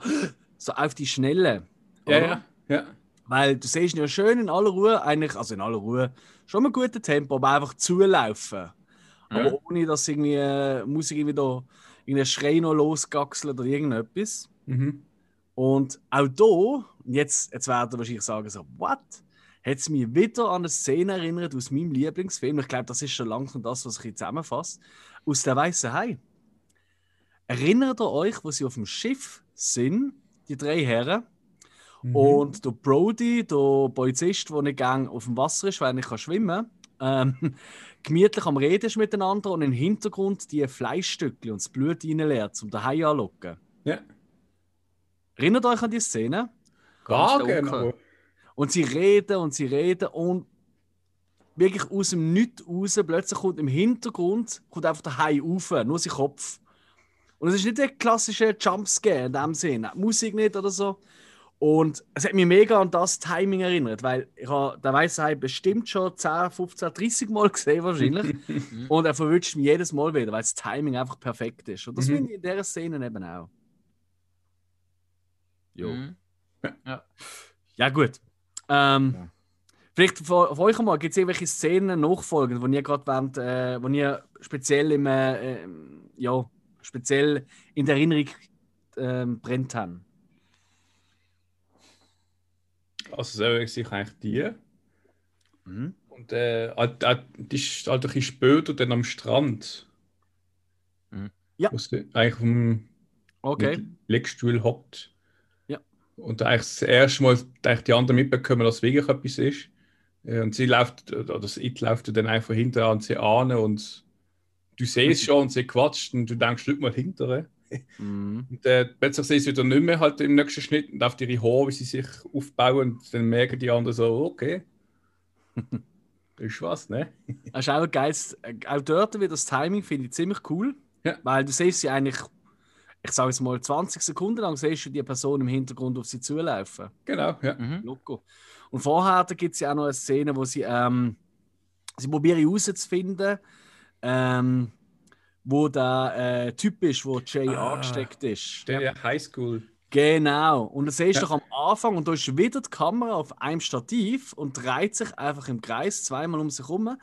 so auf die Schnelle. Ja, oder? ja, ja. Weil du siehst ja schön in aller Ruhe, eigentlich, also in aller Ruhe, schon mit gutem Tempo, aber einfach zulaufen. Aber Ja. ohne dass irgendwie äh, Musik irgendwie da irgendein Schrei noch losgaxelt oder irgendetwas. Mhm. Und auch da, und jetzt, jetzt werden wahrscheinlich sagen so, what? Hat es mich wieder an eine Szene erinnert aus meinem Lieblingsfilm. Ich glaube, das ist schon langsam das, was ich jetzt zusammenfasse. Aus der Weißen Hai. Erinnert ihr euch, wo sie auf dem Schiff sind, die drei Herren? Mhm. Und der Brody, der Polizist, der nicht gerne auf dem Wasser ist, weil er nicht kann schwimmen kann, ähm, <laughs> gemütlich am Reden ist miteinander und im Hintergrund die Fleischstücke und das Blut reinleert, um den Hai anzulocken. Ja. Erinnert euch an die Szene? Gar genau. Und sie reden und sie reden und wirklich aus dem Nichts raus, plötzlich kommt im Hintergrund kommt einfach der Hai rauf, nur sein Kopf. Und es ist nicht der klassische Jumpscare in dem Sinn, Musik nicht oder so. Und es hat mich mega an das Timing erinnert, weil ich habe den weißen Hai bestimmt schon 10, 15, 30 Mal gesehen wahrscheinlich. <laughs> und er verwünscht mich jedes Mal wieder, weil das Timing einfach perfekt ist. Und das Mhm. finde ich in dieser Szene eben auch. Jo. Mhm. Ja, gut. Ähm, Ja. Vielleicht von, von euch mal, gibt es irgendwelche Szenen nachfolgend, die ihr gerade wollt, äh, wo ihr speziell im, äh, ähm, ja, speziell in der Erinnerung ähm, brennt haben? Also, das wäre sicher eigentlich die. Mhm. Und äh, halt- halt- die ist halt ein bisschen später dann am Strand. Mhm. Ja. Wo sie eigentlich auf dem Okay. Liegestuhl hockt. Ja. Und eigentlich das erste Mal eigentlich die anderen mitbekommen, dass es wirklich etwas ist. Äh, Und sie läuft, oder das It läuft dann einfach hinter an sie an und du siehst schon und sie quatscht und du denkst, schau mal hinterher. Mhm. Und äh, plötzlich sehen sie wieder nicht mehr halt im nächsten Schnitt und auf ihre Haare, wie sie sich aufbauen und dann merken die anderen so, okay. das <laughs> ist was, ne? Das ist auch geil. Auch dort wieder das Timing finde ich ziemlich cool. Ja. Weil du siehst sie eigentlich, ich sage es mal, 20 Sekunden lang siehst du die Person im Hintergrund auf sie zulaufen. Genau, ja. Mhm. Loco. Und vorher gibt es ja auch noch eine Szene, wo sie, ähm, sie probieren herauszufinden, ähm, wo der äh, Typ ist, wo Jay Ah. angesteckt ist. Der Highschool. Genau. Und das siehst du Ja. doch am Anfang und da ist wieder die Kamera auf einem Stativ und dreht sich einfach im Kreis zweimal um sich herum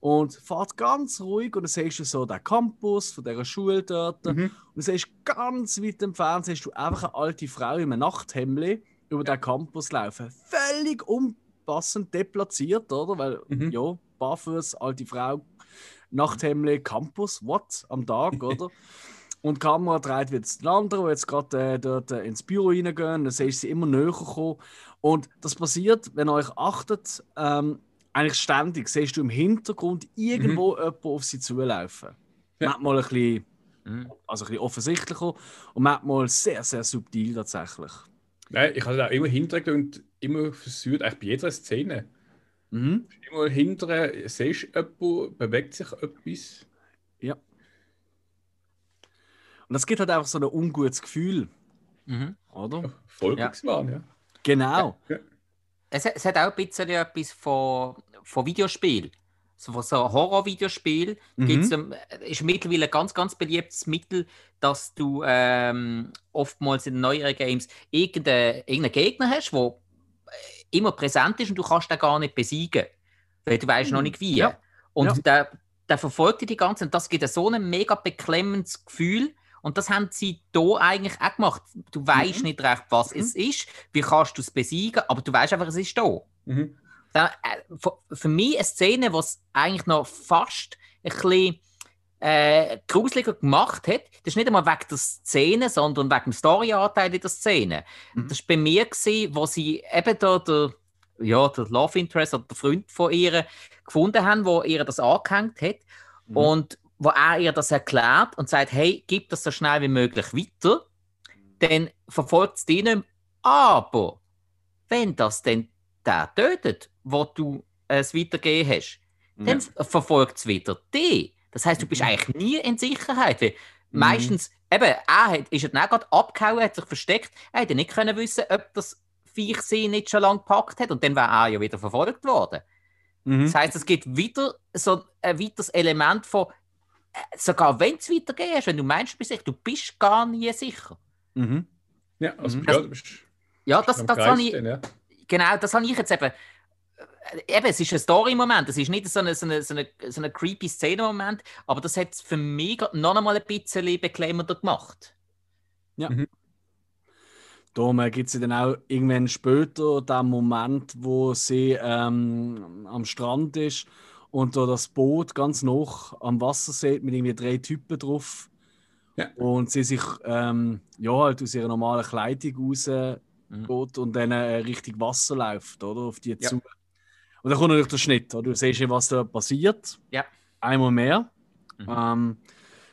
und fährt ganz ruhig und dann siehst du so den Campus von dieser Schule dort Mhm. und du siehst ganz weit im Fernsehen siehst du einfach eine alte Frau in einem Nachthemdli über den Campus laufen. Völlig unpassend deplatziert, oder? Weil, Mhm. ja, barfuß, alte Frau, Nachthemdli, Campus, what? Am Tag, <laughs> oder? und die Kamera dreht wieder zu den anderen, die jetzt gerade äh, dort äh, ins Büro reingehen. Dann siehst du sie immer näher kommen. Und das passiert, wenn ihr euch achtet, ähm, eigentlich ständig. Siehst du im Hintergrund irgendwo mhm. jemanden auf sie zulaufen. Ja. Manchmal ein bisschen, mhm. also ein bisschen offensichtlicher und manchmal sehr, sehr subtil tatsächlich. Nein, ich habe da immer hinterher und immer versucht, eigentlich bei jeder Szene. Mhm. Immer hinterher siehst du jemanden, bewegt sich etwas. Ja. Und das gibt halt einfach so ein ungutes Gefühl. Mhm. Oder? Ja, Folgungswahn, ja. ja. Genau. Ja. Es, es, hat auch ein bisschen etwas von, von Videospiel. So, von so Horror-Videospiel mhm. ist mittlerweile ein ganz, ganz beliebtes Mittel, dass du ähm, oftmals in neueren Games irgendeinen, irgendeinen Gegner hast, der immer präsent ist und du kannst den gar nicht besiegen. Weil du weißt mhm. noch nicht wie. Ja. Und ja. Der, der verfolgt dich die ganze Zeit. Und das gibt so ein mega beklemmendes Gefühl. Und das haben sie hier eigentlich auch gemacht. Du weißt mhm. nicht recht, was mhm. es ist, wie kannst du es besiegen, aber du weißt einfach, es ist da. Mhm. Da, äh, für mich eine Szene, die es eigentlich noch fast ein bisschen äh, gruseliger gemacht hat, das ist nicht einmal wegen der Szene, sondern wegen dem Storyanteil in der Szene. Mhm. Das war bei mir, gewesen, wo sie eben da der, ja, der Love Interest oder der Freund von ihr gefunden haben, wo ihr das angehängt hat. Mhm. Und wo er ihr das erklärt und sagt, hey, gib das so schnell wie möglich weiter, dann verfolgt es die nicht mehr. Aber wenn das denn der tötet, wo du es weitergegeben hast, ja. dann verfolgt es wieder die. Das heißt, du bist mhm. eigentlich nie in Sicherheit. Weil mhm. meistens, eben, er hat, ist er dann auch gerade abgehauen, hat sich versteckt, er hätte nicht können wissen, ob das Viech sie nicht schon lange gepackt hat und dann wäre er ja wieder verfolgt worden. Mhm. Das heißt, es gibt wieder so ein weiteres Element von, sogar wenn es weitergeht, wenn du meinst, bist du bist gar nie sicher. Mhm. Ja, also mhm. das, ja, du bist ja, das, das habe ich. Ja. Genau, das habe ich jetzt eben. Äh, eben, es ist ein Story-Moment, es ist nicht so eine, so eine, so eine, so eine creepy Szene-Moment, aber das hat es für mich noch einmal ein bisschen beklemmender gemacht. Ja. Mhm. Darum gibt es dann auch irgendwann später den Moment, wo sie ähm, am Strand ist und da das Boot ganz noch am Wasser sieht mit irgendwie drei Typen drauf. Ja. Und sie sich ähm, ja, halt aus ihrer normalen Kleidung raus mhm. und dann äh, richtig Wasser läuft, oder? Auf die ja. zu. Und dann kommt natürlich der Schnitt, oder? Du siehst, was da passiert. Ja. Einmal mehr. Mhm. Ähm,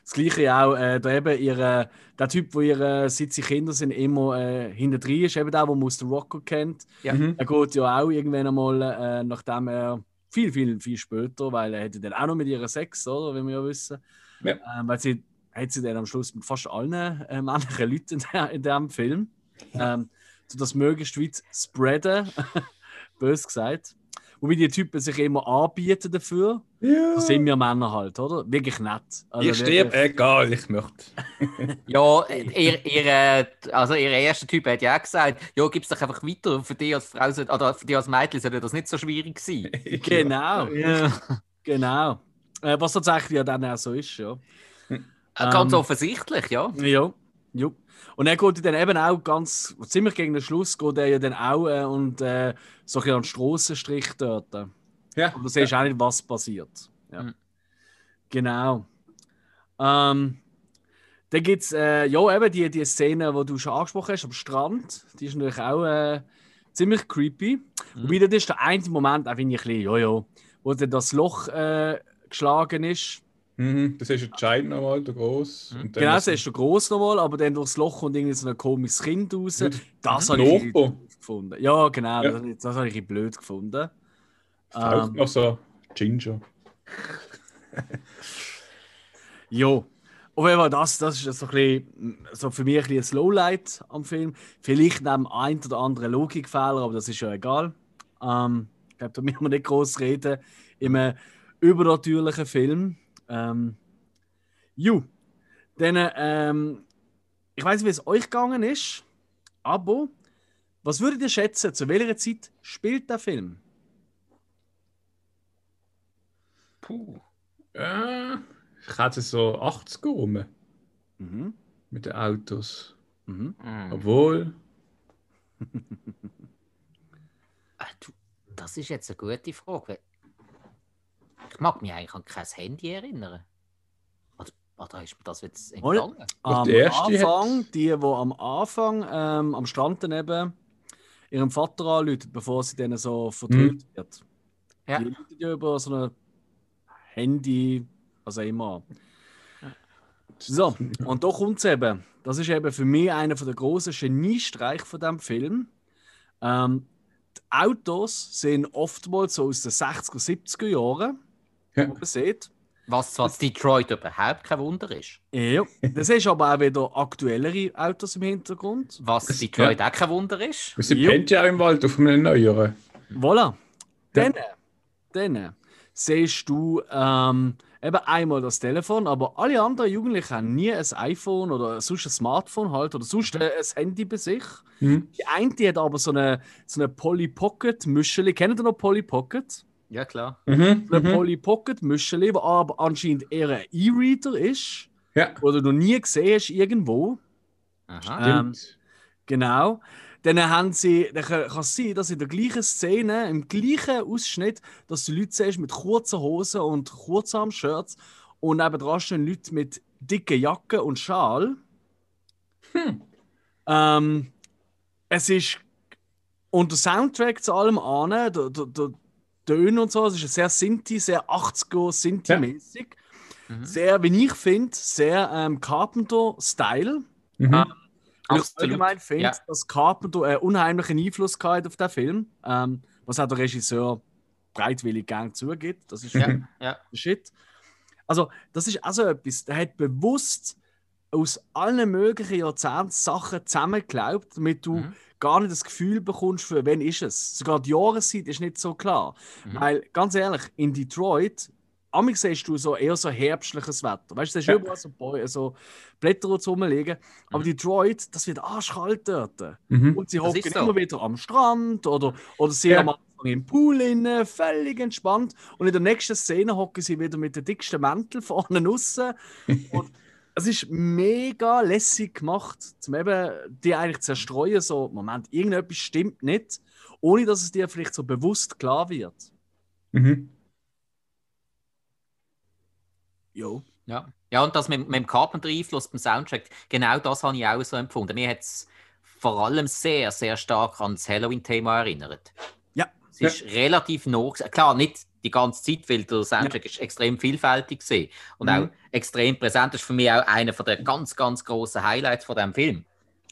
das gleiche auch, äh, da eben ihre, der Typ, wo ihre, seit sie Kinder sind, immer äh, hinter drin ist, eben der, der Mr. Rocker kennt. Ja. Mhm. Er geht ja auch irgendwann einmal, äh, nachdem er viel, viel, viel später, weil er hätte dann auch noch mit ihrer Sex, oder? Wie wir ja wissen. Ja. Ähm, weil sie hat sie dann am Schluss mit fast allen <laughs> äh, männlichen Leuten in, der, in diesem Film. Ähm, so das möglichst weit spreaden, <laughs> bös gesagt. Wobei die Typen sich immer anbieten dafür. Ja. Sind wir Männer halt, oder? Wirklich nett. Also ich sterbe, egal, ich möchte. <laughs> ja, ihr, ihr, also ihr erster Typ hat ja auch gesagt, ja, gib es doch einfach weiter. Für dich als Frau oder für dich als Mädchen sollte das nicht so schwierig sein. <laughs> genau. Ja. Genau. Äh, was tatsächlich ja dann auch so ist, ja. Ganz ähm, offensichtlich, ja. Ja. ja. Und er geht dann eben auch ganz, ziemlich gegen den Schluss, geht er ja dann auch äh, und äh, so ein an den Strassenstrich dort. Ja. Und du siehst ja. auch nicht, was passiert. Ja. Mhm. Genau. Ähm, dann gibt es äh, ja, eben die, die Szene, die du schon angesprochen hast, am Strand. Die ist natürlich auch äh, ziemlich creepy. Mhm. Wobei das ist der einzige Moment, auch finde ich ein bisschen, ja, ja, wo dann das Loch äh, geschlagen ist. Mhm, das ist Giant nochmal, der groß. Mhm. Genau, das ist der groß nochmal, aber dann durchs Loch kommt irgendwie so ein komisches Kind raus. Das habe ich gefunden. Ja, genau, ja. das, das habe ich blöd gefunden. Ähm, noch so Ginger. <laughs> ja. Auf jeden Fall, das, das ist so, ein bisschen, so für mich ein, bisschen ein Lowlight am Film. Vielleicht neben ein oder anderen Logikfehler, aber das ist ja egal. Ähm, ich glaube, da müssen wir nicht groß reden. In einem übernatürlichen Film ähm, ju, dann, ähm, ich weiß nicht, wie es euch gegangen ist, aber was würdet ihr schätzen, zu welcher Zeit spielt der Film? Puh. Äh, ich hätte so 80 rum. Mhm. Mit den Autos. Mhm. mhm. Obwohl. Ach, du, das ist jetzt eine gute Frage. Ich mag mich eigentlich an kein Handy erinnern. Oder Oder ist mir das jetzt Mal. entgangen? Am die Anfang, die, die am Anfang ähm, am Strand daneben ihrem Vater anrufen, bevor sie dann so vertötet wird. Ja. Die rufen ja über so ein Handy, was auch immer. So, <laughs> und da kommt es eben. Das ist eben für mich einer der großen Geniestreiche von diesem Film. Ähm, die Autos sehen oftmals so aus den 60er, 70er Jahren, Ja. wo man sieht. Was zwar in Detroit überhaupt kein Wunder ist. Ja, das ist aber auch wieder aktuellere Autos im Hintergrund. Was in Detroit auch kein Wunder ist. Wir sind Jo. pennt ja auch im Wald auf einem neueren. Voilà. Dann, dann siehst du ähm, eben einmal das Telefon, aber alle anderen Jugendlichen haben nie ein iPhone oder sonst ein Smartphone halt oder sonst ein Handy bei sich. Mhm. Die eine die hat aber so eine, so eine Polly Pocket Mischeli. Kennt ihr noch Polly Pocket? Ja, klar. Mhm. Eine Mhm. Polly Pocket Mischeli, die aber anscheinend eher ein E-Reader ist, Ja, oder du noch nie gesehen hast irgendwo. Aha. Ähm, stimmt. Genau. Dann haben sie, dann kann kann es sein, dass in der gleichen Szene, im gleichen Ausschnitt, dass du Leute siehst mit kurzen Hosen und kurzarm Shirts und nebenan stehen Leute mit dicken Jacken und Schal. Hm. Ähm, es ist und der Soundtrack zu allem an, der, der, der Töne und so, es ist sehr Sinti, sehr 80er Sinti-mäßig. Mhm. Sehr, wie ich finde, sehr ähm, Carpenter-Style. Mhm. Weil ich allgemein finde, Ja. dass Carpenter einen unheimlichen Einfluss gehabt hat auf den Film, ähm, was auch der Regisseur breitwillig gern zugibt. Das ist Ja, schon ja. Shit. Also, das ist also etwas, der hat bewusst aus allen möglichen Jahrzehnten Sachen zusammengeglaubt, damit du Mhm. Gar nicht das Gefühl bekommst, für wen ist es. Sogar die Jahreszeit ist nicht so klar. Mhm. Weil, ganz ehrlich, in Detroit, amig siehst du so eher so herbstliches Wetter. Weißt du, es ist Ja. überall so, Bäu- so Blätter rumliegen. Aber Mhm. Detroit, das wird arschkalt dort. Mhm. Und sie hocken so. immer wieder am Strand oder, oder sie Ja. am Anfang im Pool inne, völlig entspannt. Und in der nächsten Szene hocken sie wieder mit dem dicksten Mäntel <laughs> vorne aussen. Und es ist mega lässig gemacht, zum eben die eigentlich zu zerstreuen, so, Moment, irgendetwas stimmt nicht, ohne dass es dir vielleicht so bewusst klar wird. Mhm. Jo. Ja. ja, und das mit, mit dem Carpenter-Einfluss beim Soundtrack, genau das habe ich auch so empfunden. Mir hat es vor allem sehr, sehr stark an das Halloween-Thema erinnert. Ja. Es ist relativ nah. Klar, nicht die ganze Zeit, weil der Soundtrack ist extrem vielfältig gesehen und Mhm. auch extrem präsent. Das ist für mich auch einer der ganz, ganz großen Highlights von dem Film.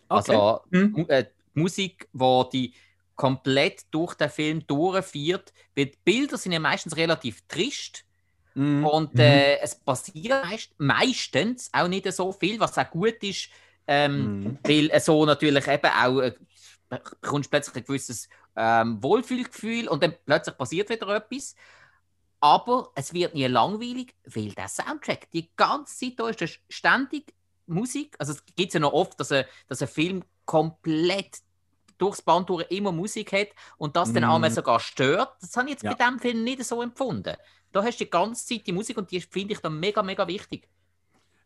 Okay. Also Mhm. Äh, die Musik, wo die komplett durch den Film durchführt, weil die Bilder sind ja meistens relativ trist. Mhm. Und Mhm. äh, es passiert meist, meistens auch nicht so viel, was auch gut ist, ähm, Mhm. weil äh, so natürlich eben auch äh, bekommst plötzlich ein gewisses ähm, Wohlfühlgefühl und dann plötzlich passiert wieder etwas. Aber es wird nie langweilig, weil der Soundtrack die ganze Zeit da ist, das ist ständig Musik. Also es gibt ja noch oft, dass ein, dass ein Film komplett durchs Band durch immer Musik hat und das dann Mhm. einmal sogar stört. Das habe ich jetzt Ja. bei dem Film nicht so empfunden. Da hast du die ganze Zeit die Musik und die finde ich dann mega, mega wichtig.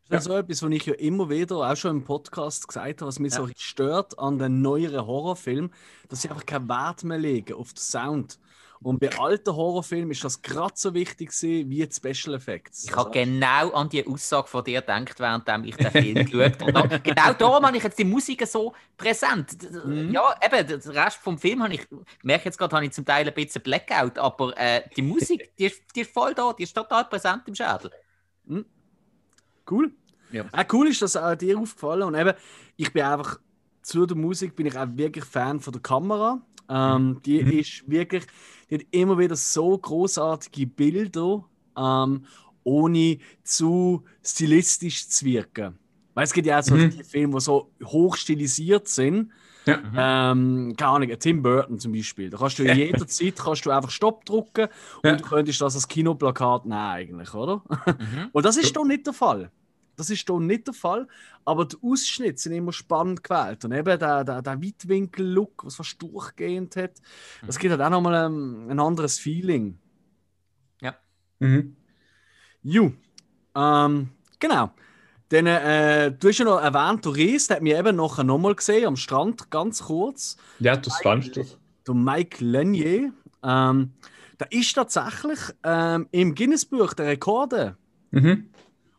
Das ist so etwas, was ich ja immer wieder, auch schon im Podcast gesagt habe, was mich Ja. so stört an den neueren Horrorfilmen, dass sie einfach keinen Wert mehr legen auf den Sound. Und bei alten Horrorfilmen ist das gerade so wichtig gewesen wie die Special Effects. Ich habe Also, genau an die Aussage von dir gedacht, während ich den Film geschaut habe. Genau darum habe ich jetzt die Musik so präsent. Mhm. Ja, eben, der Rest vom Film habe ich, ich merke jetzt gerade, habe ich zum Teil ein bisschen Blackout, aber äh, die Musik, <laughs> die ist, die ist voll da, die ist total präsent im Schädel. Cool. Ja. Auch cool ist das auch dir aufgefallen. Und eben, ich bin einfach zu der Musik bin ich auch wirklich Fan von der Kamera. Ähm, die Mhm. ist wirklich, die hat immer wieder so großartige Bilder, ähm, ohne zu stilistisch zu wirken. Weil es gibt ja auch so Mhm. die Filme, die so hoch stilisiert sind. Ja. Ähm, keine Ahnung, Tim Burton zum Beispiel. Da kannst du in jeder Zeit kannst du einfach Stopp drücken und Ja. du könntest das als Kinoplakat nehmen, eigentlich, oder? Mhm. <laughs> Und das ist doch nicht der Fall. Das ist doch nicht der Fall. Aber die Ausschnitte sind immer spannend gewählt. Und eben der, der, der Weitwinkel-Look, was fast durchgehend hat, das gibt halt auch nochmal ein, ein anderes Feeling. Mhm. Ju. Ähm, genau. Dann, äh, du hast ja noch erwähnt, der Ries, der hat mich eben nachher nochmal gesehen, am Strand, ganz kurz. Ja, das fandst du. Der Mike Lenier. Ähm, der ist tatsächlich ähm, im Guinness-Buch der Rekorde. Mhm.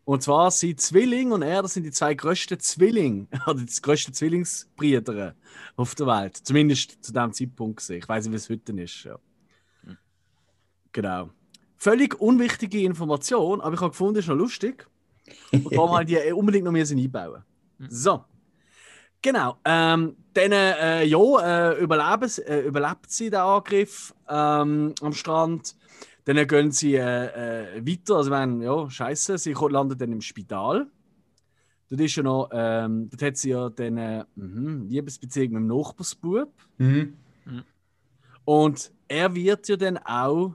Und zwar sind Zwilling und er, das sind die zwei größten Zwillinge, <laughs> oder die größten Zwillingsbrüder auf der Welt. Zumindest zu dem Zeitpunkt gesehen. Ich weiß nicht, wie es heute ist. Ja. Genau. Völlig unwichtige Information, aber ich habe gefunden, ist noch lustig. Und darum habe ich die unbedingt noch müssen einbauen. So. Genau. Ähm, dann, äh, ja, äh, überleben, sie- äh, überlebt sie den Angriff ähm, am Strand. Dann gehen sie äh, äh, weiter. Also, wenn, ja, scheiße, sie landet dann im Spital. Dort ist ja noch, ähm, dort hat sie ja dann äh, mhm, Liebesbeziehung mit dem Nachbarsbub. Mhm. Und er wird ja dann auch,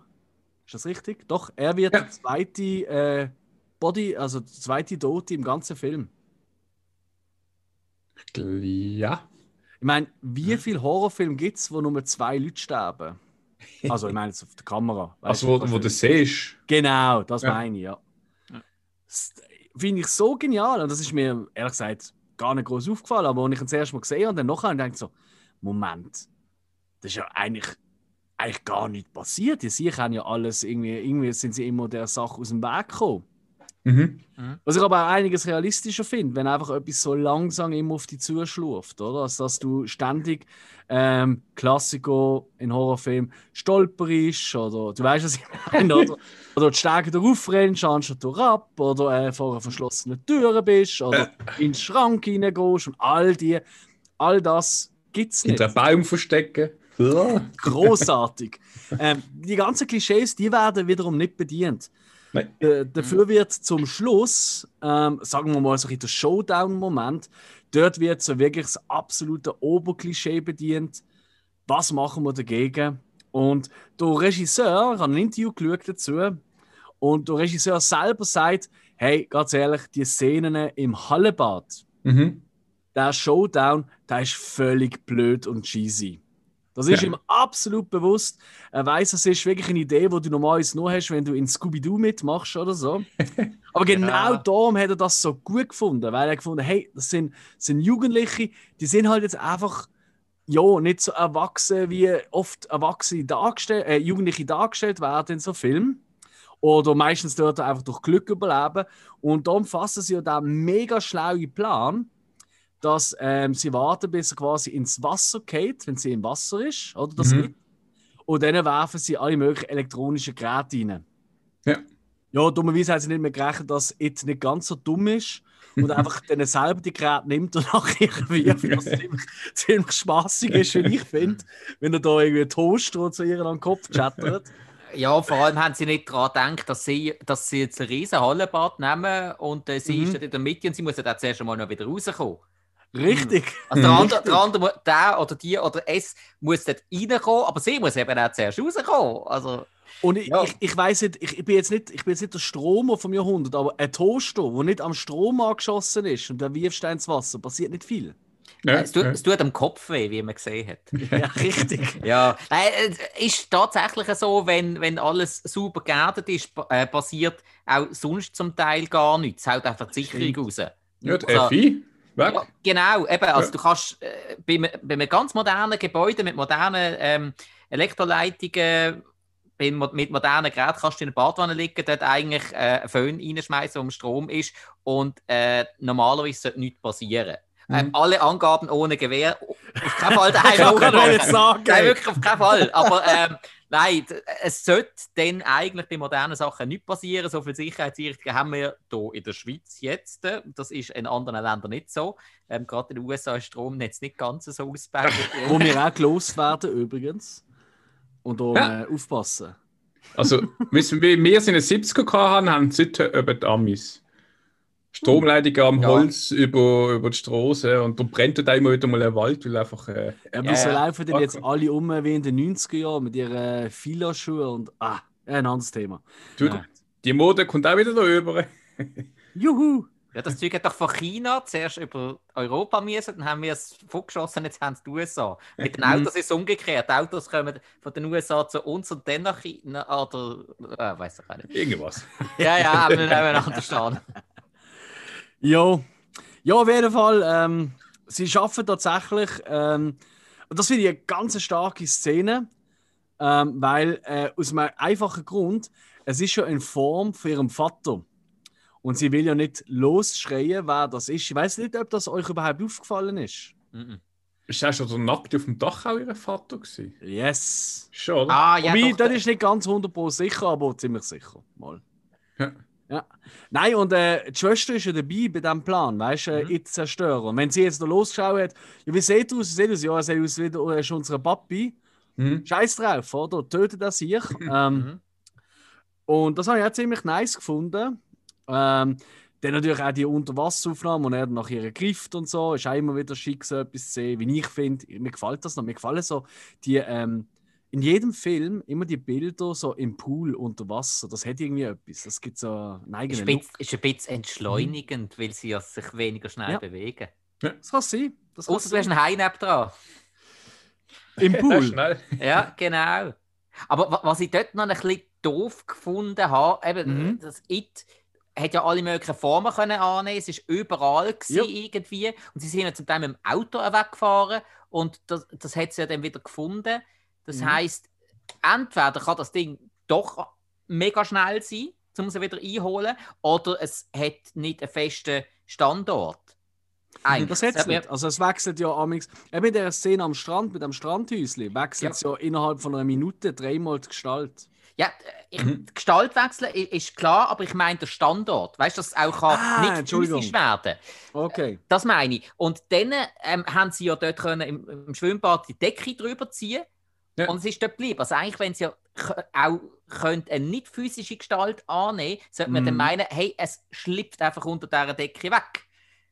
ist das richtig? Doch, er wird Ja. der zweite äh, Body, also der zweite Tote im ganzen Film. Ja. Ich meine, wie viele Horrorfilme gibt es, wo nur zwei Leute sterben? <laughs> Also, ich meine jetzt auf der Kamera. weißt Also, wo, wo du- siehst. Genau, das Ja. meine ich, ja. Das Finde ich so genial und das ist mir ehrlich gesagt gar nicht groß aufgefallen, aber als ich ihn das erste Mal gesehen habe und dann nachher und denke so, Moment, das ist ja eigentlich, eigentlich gar nicht passiert. Die sie haben ja alles irgendwie, irgendwie sind sie immer der Sache aus dem Weg gekommen. Mhm. Was ich aber auch einiges realistischer finde, wenn einfach etwas so langsam immer auf dich zuschlurft, oder? Also, dass du ständig ähm, Klassiker in Horrorfilmen stolperst oder du weißt, was ich meine, oder, <laughs> oder die Stege darauf rennst, anstatt du ab oder äh, vor einer verschlossenen Tür bist oder in den Schrank reingehst und all die, all das gibt es nicht Hinter einem Baum verstecken. Großartig. ähm, die ganzen Klischees, die werden wiederum nicht bedient. Äh, dafür wird zum Schluss, ähm, sagen wir mal so ein der Showdown-Moment, dort wird so wirklich das absolute Oberklischee bedient. Was machen wir dagegen? Und der Regisseur, ich habe ein Interview geschaut dazu, und der Regisseur selber sagt, hey, ganz ehrlich, die Szenen im Hallebad, Mhm. der Showdown, der ist völlig blöd und cheesy. Das ist Ja. ihm absolut bewusst. Er weiß, es ist wirklich eine Idee, die du normalerweise nur hast, wenn du in Scooby-Doo mitmachst oder so. <laughs> Aber genau Ja. darum hat er das so gut gefunden, weil er gefunden hey, das sind, das sind Jugendliche, die sind halt jetzt einfach ja, nicht so erwachsen, wie oft Erwachsene dargestellt, äh, Jugendliche dargestellt werden in so Filmen. Oder meistens dort einfach durch Glück überleben. Und darum fassen sie ja den mega schlauen Plan, dass ähm, sie warten, bis er quasi ins Wasser geht, wenn sie im Wasser ist, oder das Mhm. gibt. Und dann werfen sie alle möglichen elektronischen Geräte rein. Ja. Ja, dummerweise haben sie nicht mehr gerechnet, dass It nicht ganz so dumm ist und <laughs> einfach dann selber die Geräte nimmt und <laughs> nachher irgendwie <laughs> was ziemlich, ziemlich spaßig ist, wie ich finde, wenn er da irgendwie Toaster zu ihr an den Kopf chattert. Ja, vor allem haben sie nicht daran gedacht, dass sie, dass sie jetzt ein riesen Hallenbad nehmen und äh, sie Mhm. ist dann in der Mitte und sie muss ja dann zuerst einmal noch wieder rauskommen. Richtig. Also der Mhm. andere, der andere, der oder die oder es muss dort reinkommen, aber sie muss eben auch zuerst rauskommen. Also, Und ich, Ja. ich, ich weiß nicht, ich, ich bin jetzt nicht, ich bin jetzt nicht der Stromer vom Jahrhundert, aber ein Toaster, der nicht am Strom angeschossen ist und der wirfst du ins Wasser, passiert nicht viel. Ja, es, tut, ja. es tut am Kopf weh, wie man gesehen hat. <laughs> Ja, richtig. <laughs> Ja, Nein, es ist tatsächlich so, wenn, wenn alles super geerdet ist, äh, passiert auch sonst zum Teil gar nichts. Es haut einfach die Sicherung raus. Ja, die Also- FI. Weg. Ja, genau, eben, also Ja. du kannst äh, bei, bei einem ganz modernen Gebäude mit modernen ähm, Elektroleitungen, bei, mit modernen Geräten kannst du in eine Badwanne liegen, dort eigentlich äh, einen Föhn reinschmeißen, am Strom ist und äh, normalerweise sollte nichts passieren. Ähm, Mhm. alle Angaben ohne Gewehr, auf keinen Fall <laughs> daheim Ich kann doch jetzt sagen. Nein, wirklich auf keinen Fall. Aber ähm, nein, es sollte dann eigentlich bei modernen Sachen nicht passieren. So viel Sicherheitseinrichtungen haben wir hier in der Schweiz jetzt. Das ist in anderen Ländern nicht so. Ähm, Gerade in den USA ist Stromnetz nicht ganz so ausgebaut. <laughs> Wo wir auch gelost werden übrigens. Und da Ja. äh, aufpassen. Also, wissen wir, wir sind in den 70er gehabt haben, haben sie heute über die Amis. Stromleitungen am Ja. Holz über, über die Straße und da brennt da immer wieder mal ein Wald, weil einfach. Äh, Ja, wieso ja. laufen denn jetzt alle um wie in den 90er Jahren mit ihren Filaschuhen und. Ah, ein anderes Thema. du, Ja. Die Mode kommt auch wieder da rüber. <laughs> Juhu! Ja, das Zeug hat doch von China zuerst über Europa müssen, dann haben wir es vorgeschossen, jetzt haben es die USA. Mit den Autos ist es umgekehrt. Die Autos kommen von den USA zu uns und dann nach China. Oder, äh, weiß ich auch nicht. Irgendwas. Ja, ja, haben wir nebeneinander stehen. <laughs> Ja, ja auf jeden Fall. Ähm, sie schaffen tatsächlich, ähm, und das finde ich eine ganz starke Szene, ähm, weil äh, aus einem einfachen Grund, es ist ja in Form von ihrem Vater. Und sie will ja nicht losschreien, wer das ist. Ich weiß nicht, ob das euch überhaupt aufgefallen ist. Mhm. Ist er schon so nackt auf dem Dach auch ihr Vater gewesen? Yes. Schon, oder? Ah, ja, Wobei, doch, das ist nicht ganz 100% sicher, aber ziemlich sicher. Mal. Ja. Ja. Nein, und äh, die Schwester ist ja dabei bei diesem Plan, weißt du, äh, Mhm. ich zerstören. Und wenn sie jetzt da losgeschaut hat, ja, wie sieht aus? Wie sieht aus? Ja, sieht aus wie der- er ist unser Papi. Mhm. Scheiß drauf, oder? Tötet er sich. <laughs> ähm, Mhm. und das habe ich auch ziemlich nice gefunden. Ähm, dann natürlich auch die Unterwasseraufnahmen, wo er dann nach ihr greift und so. Ist auch immer wieder schick, so etwas zu sehen. Wie ich finde, mir gefällt das noch. Mir gefallen so die, ähm, in jedem Film immer die Bilder so im Pool unter Wasser. Das hat irgendwie etwas. Das gibt so einen Ist eigenen bisschen, ist ein bisschen entschleunigend, weil sie ja sich weniger schnell Ja. bewegen. Das kann sein. Das Außer du hast einen neben dran. Im <laughs> Ja, Pool. schnell. Ja, genau. Aber wa- was ich dort noch ein bisschen doof gefunden habe, eben, Mhm. das It hat ja alle möglichen Formen können annehmen. Es ist überall gewesen, Ja. irgendwie. Und sie sind ja zum Teil mit dem Auto weggefahren und das, das hat sie ja dann wieder gefunden. Das Mhm. heisst, entweder kann das Ding doch mega schnell sein, um sie wieder einholen, oder es hat nicht einen festen Standort. Eigentlich. Das hat mir- nicht. Also es wechselt ja amigs. Eben in der Szene am Strand mit dem Strandhäuschen wechselt es ja. innerhalb von einer Minute dreimal die Gestalt. Ja, ich, Mhm. die Gestalt wechseln ist klar, aber ich meine der Standort. Weißt du, dass es auch kann Ah, nicht physisch werden Okay. Das meine ich. Und dann ähm, haben sie ja dort können im, im Schwimmbad die Decke drüber ziehen Ja. und es ist dort geblieben. Also eigentlich, wenn sie ja auch könnte eine nicht physische Gestalt annehmen, sollte man dann Mhm. meinen, hey, es schlüpft einfach unter dieser Decke weg.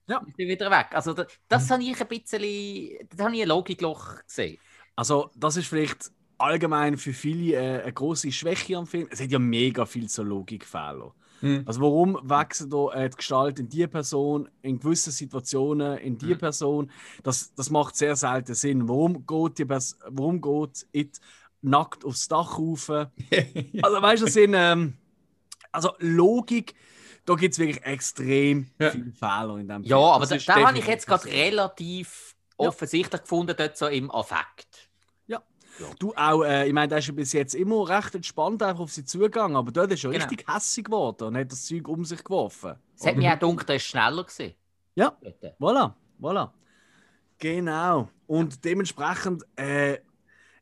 Ja. Ist wieder weg. Also da, das Mhm. habe ich ein bisschen, das habe ich ein Logikloch gesehen. Also das ist vielleicht allgemein für viele äh, eine große Schwäche am Film. Es hat ja mega viel so Logikfehler. Mhm. Also warum wechselt da äh, die Gestalt in die Person, in gewissen Situationen in die Mhm. Person? Das, das macht sehr selten Sinn. Warum geht, die Pers warum geht it nackt aufs Dach rauf? <laughs> Also weißt du, das sind ähm, also Logik, da gibt es wirklich extrem Ja. viele Fehler in dem Ja, Film. aber Das da, da habe ich jetzt gerade relativ Ja. offensichtlich gefunden, dort so im Affekt. Du auch, äh, ich meine, der ist ja bis jetzt immer recht entspannt einfach auf sie zugegangen, aber dort ist er Genau. richtig hässig geworden und hat das Zeug um sich geworfen. Es hat mir auch gedacht, er ist schneller gewesen. Ja. Dort. Voilà, voilà. Genau. Und dementsprechend, äh,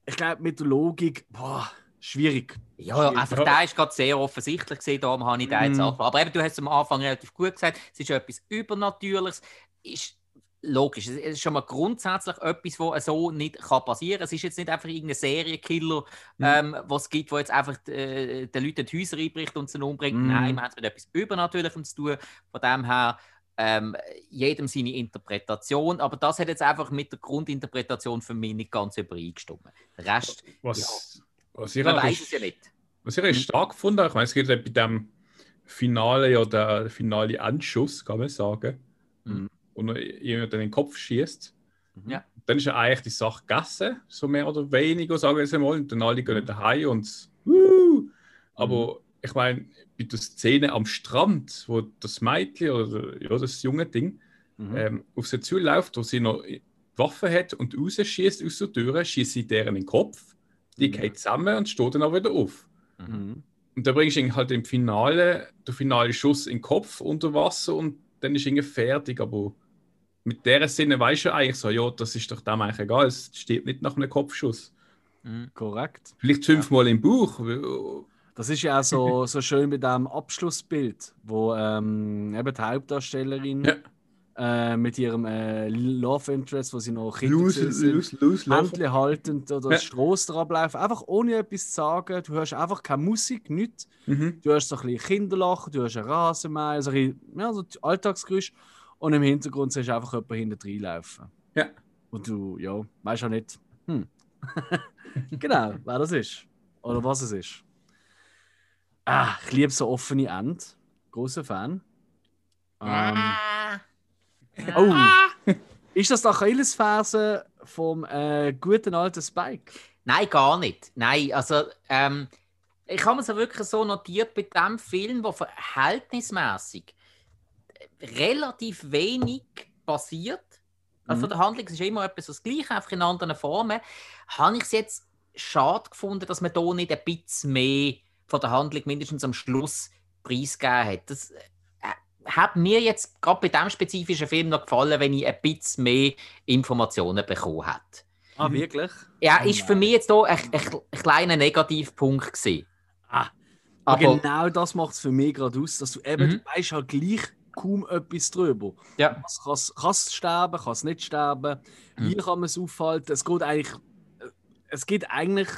ich glaube, mit der Logik, boah, schwierig. Ja, ja, Schwierig. einfach Ja. der ist gerade sehr offensichtlich gesehen, darum habe ich den jetzt Mm. angefangen. Aber eben, du hast es am Anfang relativ gut gesagt, es ist etwas Übernatürliches. Ist logisch, es ist schon mal grundsätzlich etwas, was so nicht kann passieren kann. Es ist jetzt nicht einfach irgendein Serienkiller, Mhm. ähm, was es gibt, der jetzt einfach äh, den Leuten die Häuser einbricht und sie umbringt. Mhm. Nein, wir haben es mit etwas Übernatürlichem zu tun. Von dem her, ähm, jedem seine Interpretation. Aber das hat jetzt einfach mit der Grundinterpretation für mich nicht ganz übereingestimmt. Der Rest, Was, was ich man weiß es ja nicht. Was ich recht stark gefunden habe, ich meine, es gibt ja bei dem Finale ja der finale Anschuss, kann man sagen, Mhm. Er jemand in den Kopf schießt. Ja. Dann ist ja eigentlich die Sache gegessen, so mehr oder weniger, sagen wir es einmal. Und dann alle gehen daheim und Wuhu! Aber ich meine, bei der Szene am Strand, wo das Mädchen oder ja, das junge Ding Mhm. ähm, auf sie zuläuft, wo sie noch Waffe hat und rausschießt aus der Tür, schießt sie deren in den Kopf. Die Mhm. geht zusammen und steht dann auch wieder auf. Mhm. Und da bringst du ihn halt im Finale, der finale Schuss in den Kopf unter Wasser und dann ist irgendwie fertig. Aber mit der Sinne weißt du eigentlich so, ja, das ist doch dem eigentlich egal, es steht nicht nach einem Kopfschuss. Mhm. Korrekt. Vielleicht fünfmal im Bauch. weil- Das ist ja auch so, <laughs> so schön mit dem Abschlussbild, wo ähm, eben die Hauptdarstellerin Ja. äh, mit ihrem äh, Love Interest, wo sie noch. Händchen haltend oder Ja. Stross dran ablaufen, einfach ohne etwas zu sagen. Du hörst einfach keine Musik, nichts. Mhm. Du hörst so ein bisschen Kinderlachen, du hörst ein Rasenmäher, so ein bisschen, ja, so Alltagsgeräusche. Und im Hintergrund siehst du einfach jemanden hinten reinlaufen. Ja. Und du, ja, weißt auch nicht, hm. <laughs> genau, wer das ist. Oder was es ist. Ah, ich liebe so offene Ende. Großer Fan. Ähm, Ah. oh, <laughs> ist das die Achillesferse vom äh, guten alten Spike? Nein, gar nicht. Nein, also ähm, ich habe mir so wirklich so notiert bei dem Film, wo verhältnismäßig relativ wenig passiert. Also Mhm. von der Handlung ist immer etwas das Gleiche, einfach in anderen Formen. Habe ich es jetzt schade gefunden, dass man da nicht ein bisschen mehr von der Handlung mindestens am Schluss preisgegeben hat. Das äh, hat mir jetzt gerade bei diesem spezifischen Film noch gefallen, wenn ich ein bisschen mehr Informationen bekommen hätte. Ah, wirklich? Ja, Oh ist für mich jetzt hier ein, ein, ein kleiner Negativpunkt gewesen. Ah, Aber Aber genau das macht es für mich gerade aus, dass du eben, Mhm. du weißt halt gleich kaum etwas drüber. ja, kann es- sterben, kann es nicht sterben? Wie Mhm. kann man es aufhalten? Es geht eigentlich, äh, es gibt eigentlich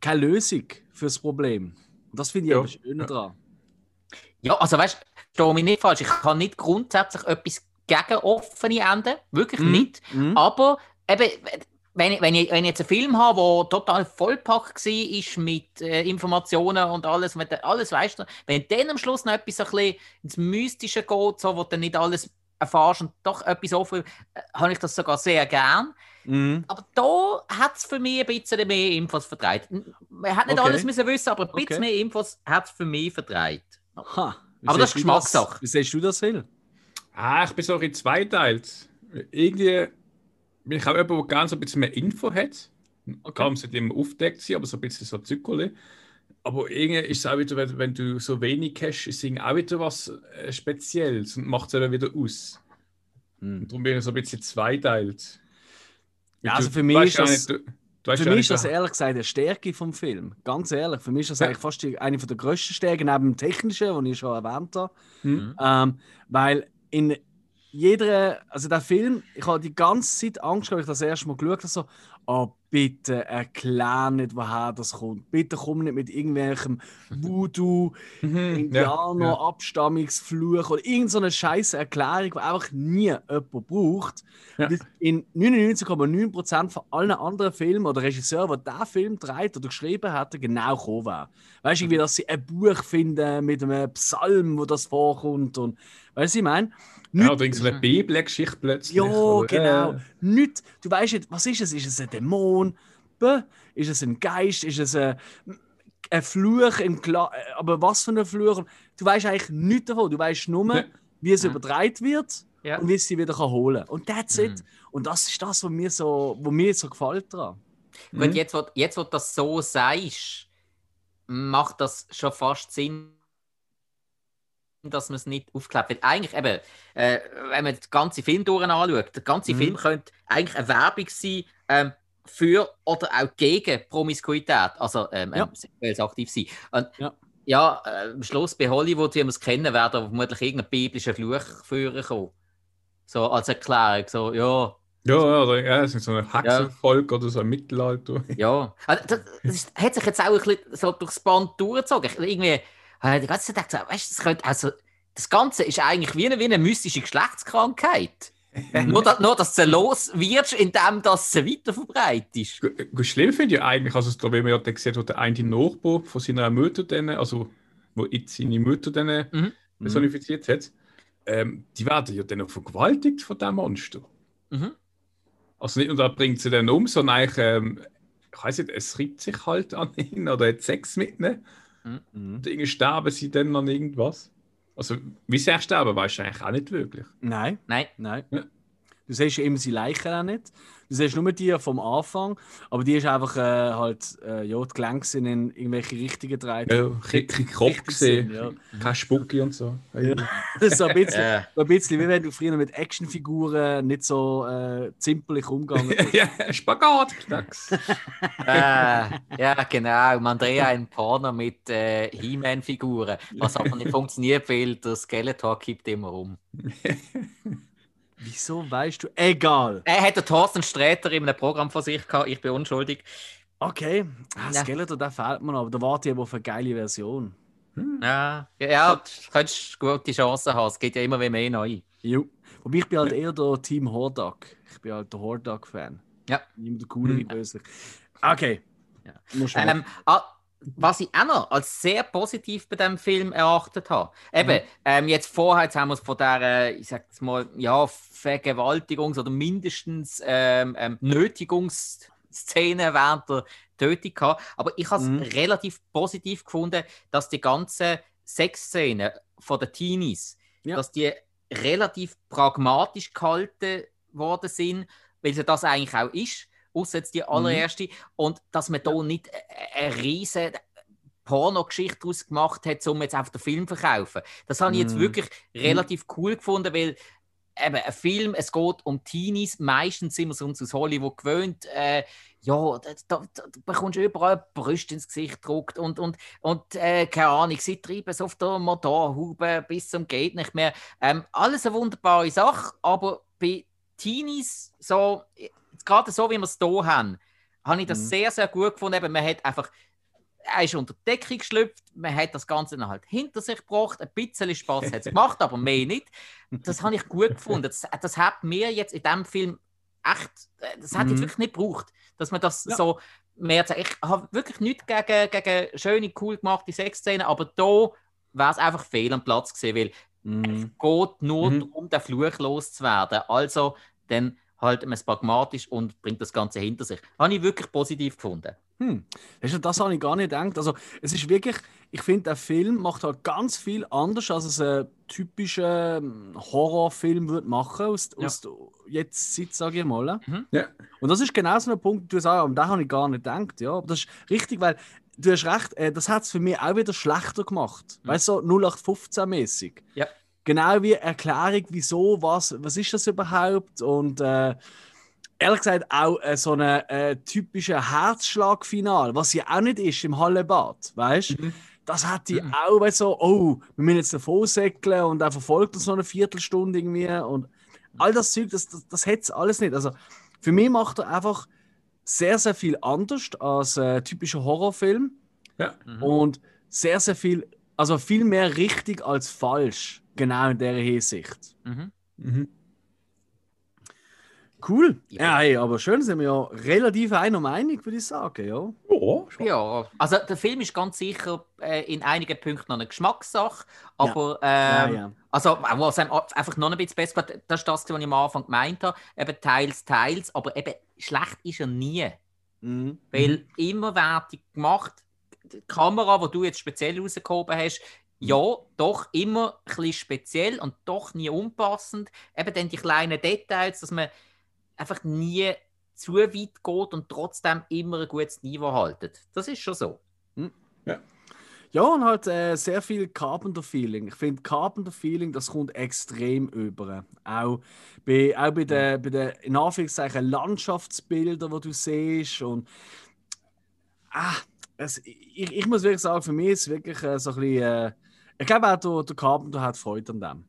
keine Lösung für das Problem. Und das finde ich Ja. eben schön Ja. daran. ja, also weißt du, verstehe mich nicht falsch. Ich kann nicht grundsätzlich etwas gegen offene Enden, wirklich Mhm. nicht. Mhm. Aber eben, wenn ich, wenn, ich, wenn ich jetzt einen Film habe, der total vollpackt war ist mit äh, Informationen und alles, wenn du alles weißt, wenn dann am Schluss noch etwas so ein bisschen ins Mystische geht, so, wo du nicht alles erfährst und doch etwas offen, äh, habe ich das sogar sehr gern. Mhm. Aber da hat es für mich ein bisschen mehr Infos vertreibt. Man hat nicht Okay. alles müssen wissen, aber ein bisschen Okay. mehr Infos hat es für mich. Wie Aber das ist du Geschmackssache. Wie siehst du das, Phil? Ah, ich bin so in zweiteilt. Irgendwie bin ich auch jemand, der gerne so ein bisschen mehr Info hat. Okay. Kaum sollte immer aufgedeckt sein, aber so ein bisschen so Zückerli. Aber irgendwie ist es auch wieder, wenn, wenn du so wenig hast, ist es auch wieder was äh, Spezielles und macht es eben wieder aus. Hm. Und darum bin ich so ein bisschen zweiteilt. Ja, also für mich ist das- nicht, du, Für mich nicht, ist das wer- ehrlich gesagt eine Stärke vom Film. Ganz ehrlich, für mich ist das Ja. eigentlich fast die, eine der grössten Stärken, neben dem technischen, den ich schon erwähnt habe. Hm? Ähm, weil in jeder, also der Film, ich habe die ganze Zeit Angst, als ich das erste Mal geschaut habe, so, oh bitte erklär nicht, woher das kommt. Bitte komm nicht mit irgendwelchem Voodoo, Mhm, Indianer. Abstammungsfluch oder irgendeine scheiße Erklärung, die einfach nie jemand braucht. Ja. In 99,9% von allen anderen Filmen oder Regisseuren, die diesen Film dreht oder geschrieben hätten, genau gekommen wäre. Weißt du, irgendwie, dass sie ein Buch finden mit einem Psalm, wo das vorkommt und weißt du, was ich meine? Ja, oder irgendeine Bibelgeschichte plötzlich. Ja, oder, genau. äh, Nicht, du weißt nicht, was ist es? Ist es ein Dämon? Ist es ein Geist? Ist es ein, ein Fluch? Im Kla aber was für ein Fluch? Du weißt eigentlich nichts davon. Du weißt nur, Ja. wie es Ja. übertragen wird Ja. und wie es sie wieder kann holen kann. Und that's Mhm. it. Und das ist das, was mir so, was mir so gefällt daran. Mhm. Gut, jetzt, wo, jetzt, wo du das so sagst, macht das schon fast Sinn, dass man es nicht aufklebt. Weil eigentlich eben, äh, wenn man den ganzen Film durch anschaut, der ganze Mhm. Film könnte eigentlich eine Werbung sein ähm, für oder auch gegen Promiskuität, also ähm, Ja. ähm, sexuelles aktiv sein. Und Ja. ja, äh, am Schluss bei Hollywood, wie wir es kennen, werden vermutlich irgendein biblischer Fluch führen kommen. So als Erklärung, so, ja, Ja, ja, oder, ja, es ist so ein Hexenvolk oder so ein Mittelalter. Ja, also das, das ist- hat sich jetzt auch ein bisschen so durchs Band durchgezogen. Irgendwie, habe ich die ganze Zeit gedacht, weißt, du, das, könnte, also, das Ganze ist eigentlich wie eine, wie eine mystische Geschlechtskrankheit. <laughs> nur, dass, nur, dass du los wirst, indem das sie weiter verbreitest. Gu- Schlimm finde ich eigentlich, also da, wie man ja sieht, wo der eine Nachbar von seiner Mutter dann, also wo jetzt seine Mutter dann Mhm. personifiziert hat, ähm, die werden ja dann auch vergewaltigt von diesem Monster. Mhm. Also nicht nur, er bringt sie dann um, sondern eigentlich, ähm, ich weiß nicht, es reibt sich halt an ihn oder hat Sex mit ihnen. Mhm. Und irgendwie sterben sie dann an irgendwas. Also, wie sie sterben, weißt du eigentlich auch nicht wirklich. Nein, Nein. nein. Ja. Du siehst eben sie Leichen auch nicht. Du siehst nur die vom Anfang, aber die ist einfach äh, halt, äh, ja, die Gelenke sind in irgendwelche Richtungen gedreht. Ja, kein kein Kopf Richtig gesehen, sind, ja. kein Spucki und so. Ja. Das <laughs> ist so ein bisschen, <laughs> so ein bisschen wie wenn du früher mit Actionfiguren nicht so äh, zimperlich umgegangen <laughs> bist. ja, Spagat, äh, ja, genau. Man dreht einen Porno mit äh, He-Man-Figuren, was aber nicht funktioniert, weil der Skeletor kippt immer um. Wieso weißt du? Egal. Er hat den Thorsten Sträter in einem Programm von sich gehabt, ich bin unschuldig. Okay. Ah, Ja. Skeletor, der fehlt mir noch, aber da warte ich aber auf eine geile Version. Ja, ja, ja du könntest gute Chancen haben. Es geht ja immer mehr neu. Jo. Wobei ich bin halt eher der Team Hordak. Ich bin halt der Hordak-Fan. Ja. Immer der coolere Hm. Böse. Okay. Ja. Ähm, ah, was ich auch noch als sehr positiv bei dem Film erachtet habe. Eben, ähm, jetzt vorher jetzt haben wir es von der, ich sag jetzt mal, ja, Vergewaltigungs- oder mindestens ähm, ähm, Nötigungsszene während der Tötung gehabt. Aber ich habe es Mhm. relativ positiv gefunden, dass die ganzen Sexszenen von den Teenies, Ja. dass die relativ pragmatisch gehalten worden sind, weil sie das eigentlich auch ist. Außer jetzt die allererste. Und dass man da nicht eine riesen Pornogeschichte daraus gemacht hat, um jetzt auf den Film zu verkaufen. Das habe ich jetzt Mm. wirklich relativ cool gefunden, weil eben ein Film, es geht um Teenies, meistens sind wir es uns aus Hollywood gewöhnt, äh, ja, da, da, da bekommst du überall Brüste ins Gesicht gedruckt und, und, und äh, keine Ahnung, sie treiben es auf der Motorhaube bis zum geht nicht mehr. Ähm, alles eine wunderbare Sache, aber bei Teenies, so, gerade so wie wir es hier haben, habe ich das Mhm. sehr, sehr gut gefunden. Eben, man hat einfach, er ist unter die Decke geschlüpft, man hat das Ganze dann halt hinter sich gebracht, ein bisschen Spaß hat es <laughs> gemacht, aber mehr nicht. Das habe ich gut gefunden. Das, das hat mir jetzt in diesem Film echt, das hat jetzt Mhm. wirklich nicht gebraucht, dass man das Ja. so mehr sagt. Ich habe wirklich nichts gegen, gegen schöne, cool gemachte Sexszenen, aber da wäre es einfach fehl am Platz gewesen, weil Mhm. geht nur Mhm. darum, den Fluch loszuwerden. Also dann halt man es pragmatisch und bringt das Ganze hinter sich. Habe ich wirklich positiv gefunden. Hm. Weißt du, das habe ich gar nicht gedacht. Also, es ist wirklich, ich finde, der Film macht halt ganz viel anders, als es ein typischer ähm, Horrorfilm würde machen aus, Ja. aus der jetzt Zeit, sage ich mal. Ja. Und das ist genau so ein Punkt, du sagst, an den habe ich gar nicht gedacht. Ja, aber das ist richtig, weil du hast recht, äh, das hat es für mich auch wieder schlechter gemacht. Mhm. Weißt du, so 0815-mäßig. Ja. Genau wie Erklärung, wieso, was, was ist das überhaupt? Und äh, ehrlich gesagt auch äh, so ein äh, typischer Herzschlagfinal, was ja auch nicht ist im Hallebad, weißt du? Mhm. Das hat die auch weißt, so, oh, wir müssen jetzt davon säckeln und er verfolgt uns noch eine Viertelstunde irgendwie und all das Zeug, das, das, das hätte es alles nicht. Also für mich macht er einfach sehr, sehr viel anders als äh, typischer Horrorfilm Ja. Mhm. und sehr, sehr viel, also viel mehr richtig als falsch, genau in der Hinsicht. Mhm. Mhm. Cool. Ja. Ja, hey, aber schön sind wir ja relativ einer Meinung, würde ich sagen, ja. Ja, schon. Ja, also der Film ist ganz sicher äh, in einigen Punkten noch eine Geschmackssache, aber Ja, ähm, ja. also was einem einfach noch ein bisschen besser gefällt, das ist das, was ich am Anfang gemeint habe, eben teils, teils, aber eben schlecht ist er nie, Mhm. weil immer wertig gemacht, die Kamera, die du jetzt speziell rausgehoben hast, ja, doch immer ein bisschen speziell und doch nie unpassend. Eben dann die kleinen Details, dass man einfach nie zu weit geht und trotzdem immer ein gutes Niveau haltet. Das ist schon so. Ja, und halt äh, sehr viel Carpenter-Feeling. Ich finde, Carpenter-Feeling, das kommt extrem über. Auch bei, auch bei den, bei den in Anführungszeichen, Landschaftsbildern, die du siehst. Und, ah, es, ich, ich muss wirklich sagen, für mich ist es wirklich äh, so ein bisschen. Äh, ich glaube auch, der, der Carpenter hat Freude an dem.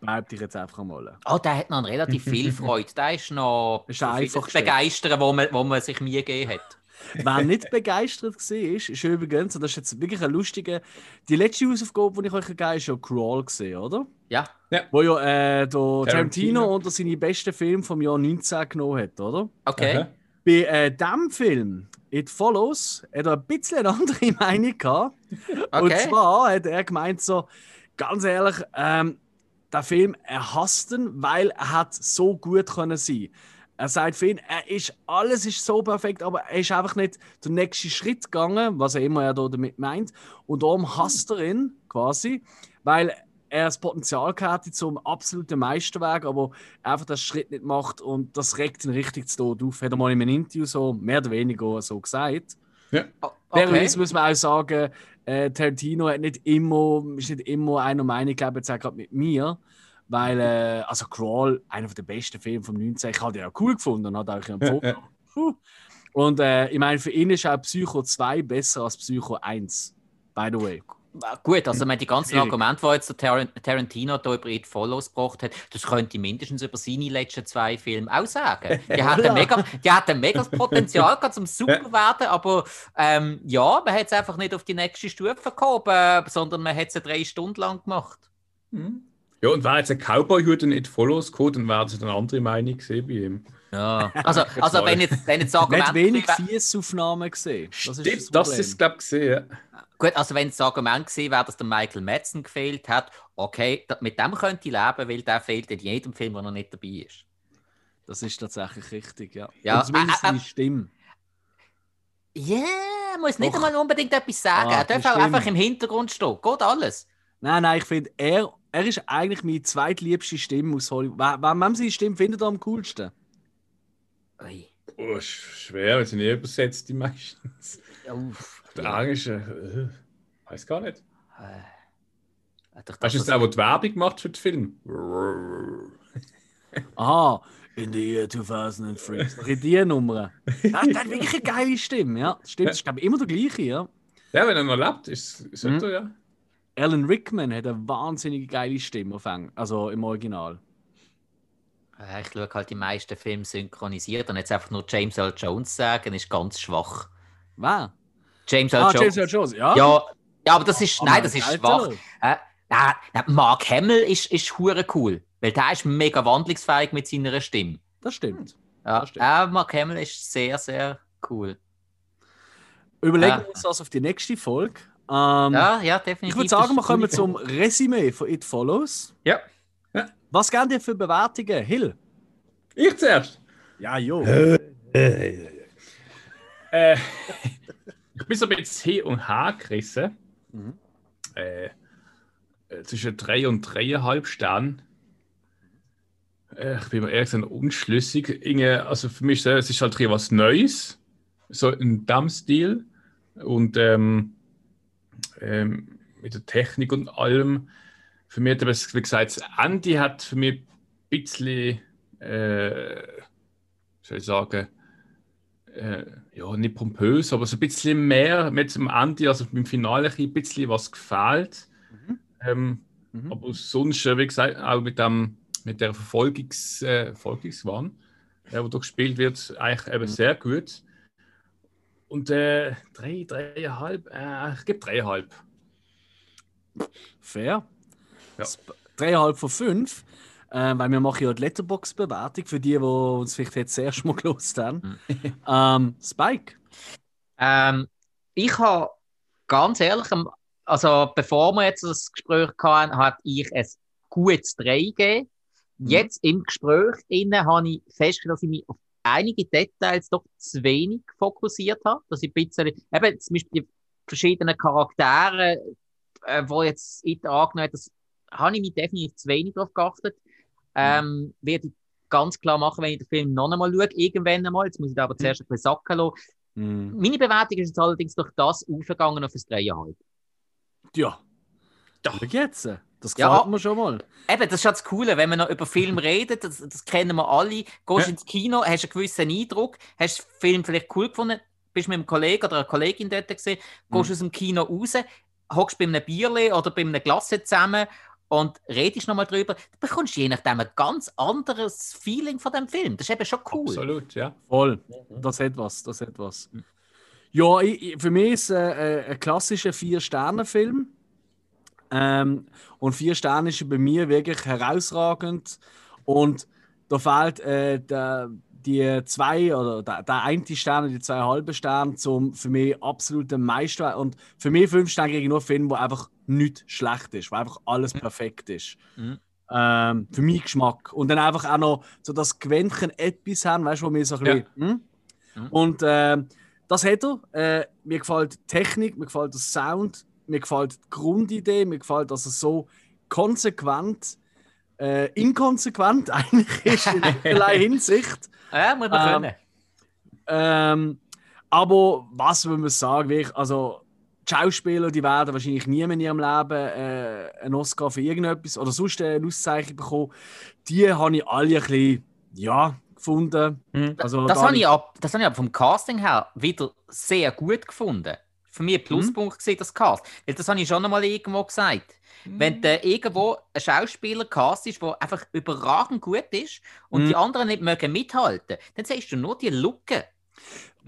Behaupte ich jetzt einfach einmal. Oh, der hat noch relativ viel <laughs> Freude. Der ist noch Ist einfach begeistern, wo man, wo man sich Mühe gegeben hat. <laughs> Wer nicht begeistert war, ist, ist übrigens, und das ist jetzt wirklich ein lustiger, die letzte Hausaufgabe, die ich euch gegeben habe, ist ja Crawl gesehen, oder? Ja, Wo ja äh, der Tarantino. Tarantino. unter seine besten Filme vom Jahr 19 genommen hat, oder? okay. Aha. Bei äh, diesem Film, It Follows, hat er ein bisschen eine andere <laughs> Meinung gehabt. Und Okay. zwar hat er gemeint so, ganz ehrlich, ähm, der Film, er hasst ihn, weil er hat so gut können sein. Er sagt für ihn, er ist, alles ist so perfekt, aber er ist einfach nicht den nächsten Schritt gegangen, was er immer ja da damit meint. Und darum hasst er ihn quasi, weil er das Potenzial hatte zum absoluten Meisterwerk, aber einfach den Schritt nicht macht und das regt ihn richtig zu Tod auf. Hat er mal in einem Interview so mehr oder weniger so gesagt. Ja. Fairerweise muss man auch sagen, äh, Tarantino hat nicht immer, ist nicht immer einer Meinung, glaube ich, jetzt auch gerade mit mir. Weil, äh, also Crawl, einer der besten Filme vom 19. Ich habe den ja cool gefunden und hat euch empfohlen. Ja, Puh. Und äh, ich meine, für ihn ist auch Psycho 2 besser als Psycho 1. By the way. Gut, also wenn die ganzen Schwierig. Argumente, die jetzt der Taran- Tarantino da über It Follows gebracht hat, das könnte ich mindestens über seine letzten zwei Filme auch sagen. <laughs> Die hatten mega, die hatten mega das <laughs> Potenzial gehabt, zum super werden, aber ähm, ja, man hat es einfach nicht auf die nächste Stufe gehoben, sondern man hat es drei Stunden lang gemacht. Mhm. Ja, und wäre jetzt ein Cowboy-Hut und nicht Follows gehabt, dann wäre es eine andere Meinung gesehen bei ihm. Ja. Also, <laughs> also wenn jetzt, wenn jetzt das Man Argument hat wenig Fiesaufnahmen gesehen. Das ist Stimmt, das das ist, glaube ich, gesehen. Ja. Gut, also wenn das Argument gewesen wäre, dass der Michael Madsen gefehlt hat, okay, mit dem könnte ich leben, weil der fehlt in jedem Film, wo er nicht dabei ist. Das ist tatsächlich richtig, ja. Ja, Und zumindest äh, äh, die Stimme. Ja, yeah, muss nicht Doch. einmal unbedingt etwas sagen. Ah, er darf auch stimmt. einfach im Hintergrund stehen. Geht alles. Nein, nein, ich finde, er, er ist eigentlich meine zweitliebste Stimme aus Hollywood. Wem wem seine Stimme findet ihr am coolsten? Ui. Oh, schwer, wenn sie nicht übersetzt, die meistens. Uff. Der englische, äh, weiß gar nicht. Äh, doch, Weißt du, das- das auch, wo die Werbung macht für den Film? <laughs> Aha, in the year 2003. Noch in die Nummer. Ja, der hat wirklich eine geile Stimme, ja. Stimmt, das ist glaube ich immer der gleiche, ja. Ja, wenn er noch lebt, ist ist Mhm. ja. Alan Rickman hat eine wahnsinnig geile Stimme auf Eng also im Original. Äh, Ich schaue halt die meisten Filme synchronisiert und jetzt einfach nur James Earl Jones sagen, ist ganz schwach. Wer? James Earl Ah, Jones. James Earl Jones, ja. Ja, ja, aber das ist, Aber nein, das ist Alter, schwach. Äh, nein, nein, Mark Hamill ist, ist hure cool, weil der ist mega wandlungsfähig mit seiner Stimme. Das stimmt. Ja, Das stimmt. äh, Mark Hamill ist sehr, sehr cool. Überlegen Ja. wir uns das auf die nächste Folge. Ähm, Ja, ja, definitiv. ich würde sagen, wir kommen zum Resümee von It Follows. Ja. Was gern dir für Bewertungen? Hill? Ich zuerst. Ja, jo. Äh, <laughs> ein bisschen hin und her gerissen. Mhm. Äh, äh, zwischen drei und dreieinhalb Sternen. Äh, ich bin mir ehrlich gesagt unschlüssig. Irgendwie, also für mich selber, es ist halt hier was Neues. So in dem Stil. Und ähm, ähm, mit der Technik und allem. Für mich hat aber, wie gesagt, Andy hat für mich ein bisschen, äh, soll ich sagen, äh, ja, nicht pompös, aber so ein bisschen mehr mit dem Ende, also beim Finale ein bisschen was gefällt. Mhm. Ähm, Mhm. aber sonst, äh, wie gesagt, auch mit, dem, mit der Verfolgungs, äh, Verfolgungswahn, äh, wo da gespielt wird, eigentlich eben Mhm. sehr gut. Und äh, drei, dreieinhalb, äh, ich gebe dreieinhalb. Fair. Ja. Dreieinhalb von fünf. Äh, weil wir machen ja die Letterbox-Bewertung für die, die uns vielleicht jetzt das erste Mal <laughs> gelost haben. ähm, Spike. Ähm, ich habe ganz ehrlich, am- also bevor wir jetzt das Gespräch hatten, habe ich ein gutes 3 gegeben. Mhm. Jetzt im Gespräch innen habe ich festgestellt, dass ich mich auf einige Details doch zu wenig fokussiert habe. Dass ich ein bisschen, eben zum Beispiel die verschiedenen Charaktere, äh, wo jetzt ich angenommen habe, das habe ich mich definitiv zu wenig darauf geachtet. Ähm, werde ich ganz klar machen, wenn ich den Film noch einmal schaue, irgendwann einmal. Jetzt muss ich da aber zuerst ein bisschen sacken lassen. Mhm. Meine Bewertung ist jetzt allerdings durch das aufgegangen auf ein 3,5. Ja. Schau jetzt. Das Ja. gefällt mir schon mal. Eben, das ist ja das Coole, wenn man noch über Film <laughs> redet, das, das kennen wir alle. Gehst Ja. ins Kino, hast einen gewissen Eindruck, hast den Film vielleicht cool gefunden, bist mit einem Kollegen oder einer Kollegin dort gesehen, gehst Mhm. aus dem Kino raus, hockst bei einem Bierle oder bei einem Glasse zusammen und redest nochmal drüber, dann bekommst du je nachdem ein ganz anderes Feeling von dem Film. Das ist eben schon cool. Absolut, ja. Voll. Das hat was. Das hat was. Ja, ich, ich, für mich ist es äh, ein klassischer Vier-Sterne-Film. Ähm, und vier Sterne ist bei mir wirklich herausragend. Und da fehlt äh, der, die zwei oder der, der eine Stern und die zwei halben Sterne zum für mich absoluten Meister. Und für mich fünf Sterne kriege ich nur Film, wo einfach nichts schlecht ist, wo einfach alles perfekt ist. Mhm. Ähm, für meinen Geschmack. Und dann einfach auch noch so das Quäntchen etwas haben, weißt du, wo mir so ein Ja. bisschen. Hm? Mhm. Und ähm, das hat er. Äh, mir gefällt die Technik, mir gefällt der Sound, mir gefällt die Grundidee, mir gefällt, dass er so konsequent, äh, inkonsequent <laughs> eigentlich ist in vielerlei <laughs> Hinsicht. Ja, muss man Ähm, können. Ähm, aber was will man sagen? Wirklich, also, die Schauspieler die werden wahrscheinlich nie in ihrem Leben äh, einen Oscar für irgendetwas oder sonst eine Auszeichnung bekommen. Die habe ich alle ein bisschen, ja, gefunden. Mhm. Also, Das da habe ich, ab, das habe ich aber vom Casting her wieder sehr gut gefunden. Für mich ein Pluspunkt gesehen, das Cast. Weil das habe ich schon einmal irgendwo gesagt. Wenn du irgendwo ein Schauspieler cast ist, der einfach überragend gut ist und Mhm. die anderen nicht mögen mithalten, dann siehst du nur die Lücke.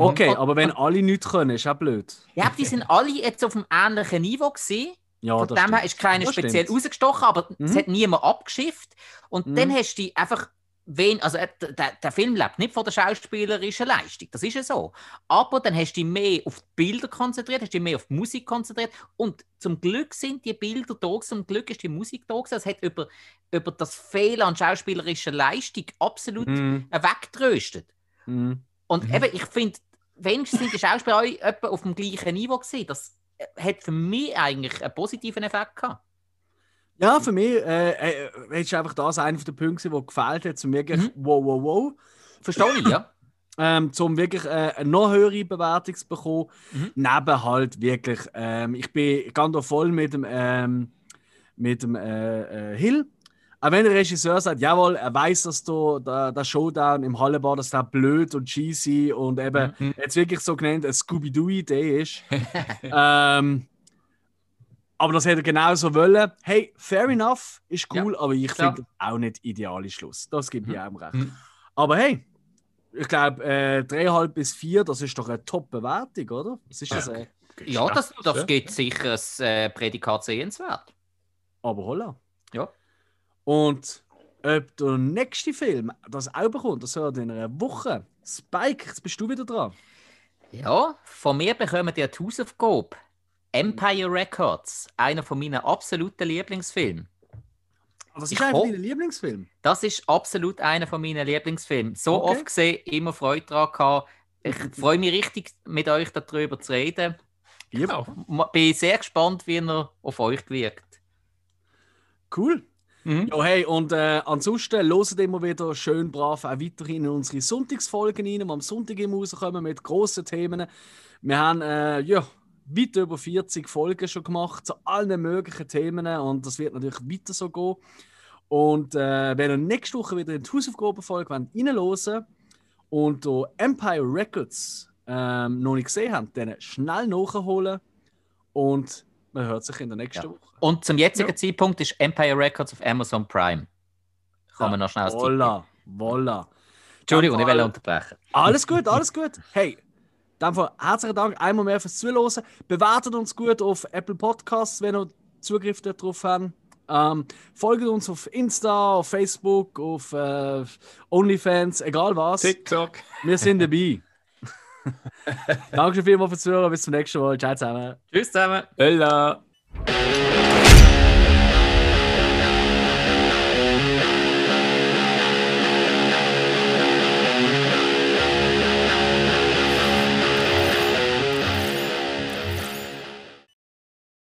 Okay, Und- aber wenn alle nichts können, ist auch blöd. Ja, aber die sind alle jetzt auf einem ähnlichen Niveau gewesen. Ja, Von dem her stimmt. ist keiner Das speziell stimmt. rausgestochen, aber es Mhm. hat niemand abgeschifft. Und Mhm. dann hast du einfach wen, also äh, der, der Film lebt nicht von der schauspielerischen Leistung, das ist ja so. Aber dann hast du dich mehr auf die Bilder konzentriert, hast dich mehr auf die Musik konzentriert und zum Glück sind die Bilder da zum Glück ist die Musik da. Es hat über, über das Fehlen an schauspielerischer Leistung absolut Mhm. weggetröstet. Mhm. Und Mhm. eben, ich finde, wenigstens sind die Schauspieler alle etwa auf dem gleichen Niveau gewesen. Das äh, hat für mich eigentlich einen positiven Effekt gehabt. Ja, für mich äh, äh, ist einfach das einer der Punkte, der gefällt hat, zum wirklich Mhm. wow, wow, wow. Verstehe ich, ja? ähm, um wirklich äh, eine noch höhere Bewertung zu bekommen. Mhm. Neben halt wirklich, ähm, ich bin ganz voll mit dem, ähm, mit dem äh, äh, Hill. Auch wenn der Regisseur sagt, jawohl, er weiß, dass da, der, der Showdown im Hallenbad, dass der blöd und cheesy und eben Mhm. jetzt wirklich so genannt eine Scooby-Doo-Idee ist. <laughs> ähm, aber das hätte er genauso wollen. Hey, fair enough, ist cool, aber ich finde auch nicht ideale Schluss. Das gibt mir auch recht. Mhm. Aber hey, ich glaube, äh, 3,5 bis 4, das ist doch eine Top-Bewertung, oder? Was ist das? Äh? Ja, das, das Ja. gibt sicher das äh, Prädikat sehenswert. Aber holla. Ja. Und ob der nächste Film das auch bekommt, das hört in einer Woche. Spike, jetzt bist du wieder dran. Ja, von mir bekommen die eine Hausaufgabe. Empire Records, einer von meinen absoluten Lieblingsfilmen. Das ist Ich einfach ho- dein Lieblingsfilm. Das ist absolut einer von meinen Lieblingsfilmen. So Okay. oft gesehen, immer Freude daran gehabt. Ich <laughs> freue mich richtig, mit euch darüber zu reden. Ja. M- Bin sehr gespannt, wie er auf euch wirkt. Cool. Mhm. Ja, hey, und äh, ansonsten loset immer wieder schön brav auch weiterhin in unsere Sonntagsfolgen rein, die am Sonntag immer rauskommen mit grossen Themen. Wir haben äh, ja, weit über 40 Folgen schon gemacht zu allen möglichen Themen und das wird natürlich weiter so gehen. Und äh, wenn ihr nächste Woche wieder in die Hausaufgabenfolge reinhören und da Empire Records ähm, noch nicht gesehen habt, dann schnell nachholen und man hört sich in der nächsten Ja. Woche. Und zum jetzigen Ja. Zeitpunkt ist Empire Records auf Amazon Prime. Kann man noch schnell. Voila, voila. Entschuldigung, ich will unterbrechen. Alles gut, alles <laughs> gut. Hey, dann herzlichen Dank einmal mehr fürs Zuhören. Bewertet uns gut auf Apple Podcasts, wenn ihr Zugriff darauf habt. Ähm, folgt uns auf Insta, auf Facebook, auf äh, OnlyFans, egal was. TikTok. Wir sind dabei. <laughs> Dankeschön vielmals fürs Zuhören. Bis zum nächsten Mal. Ciao zusammen. Tschüss zusammen. Bella.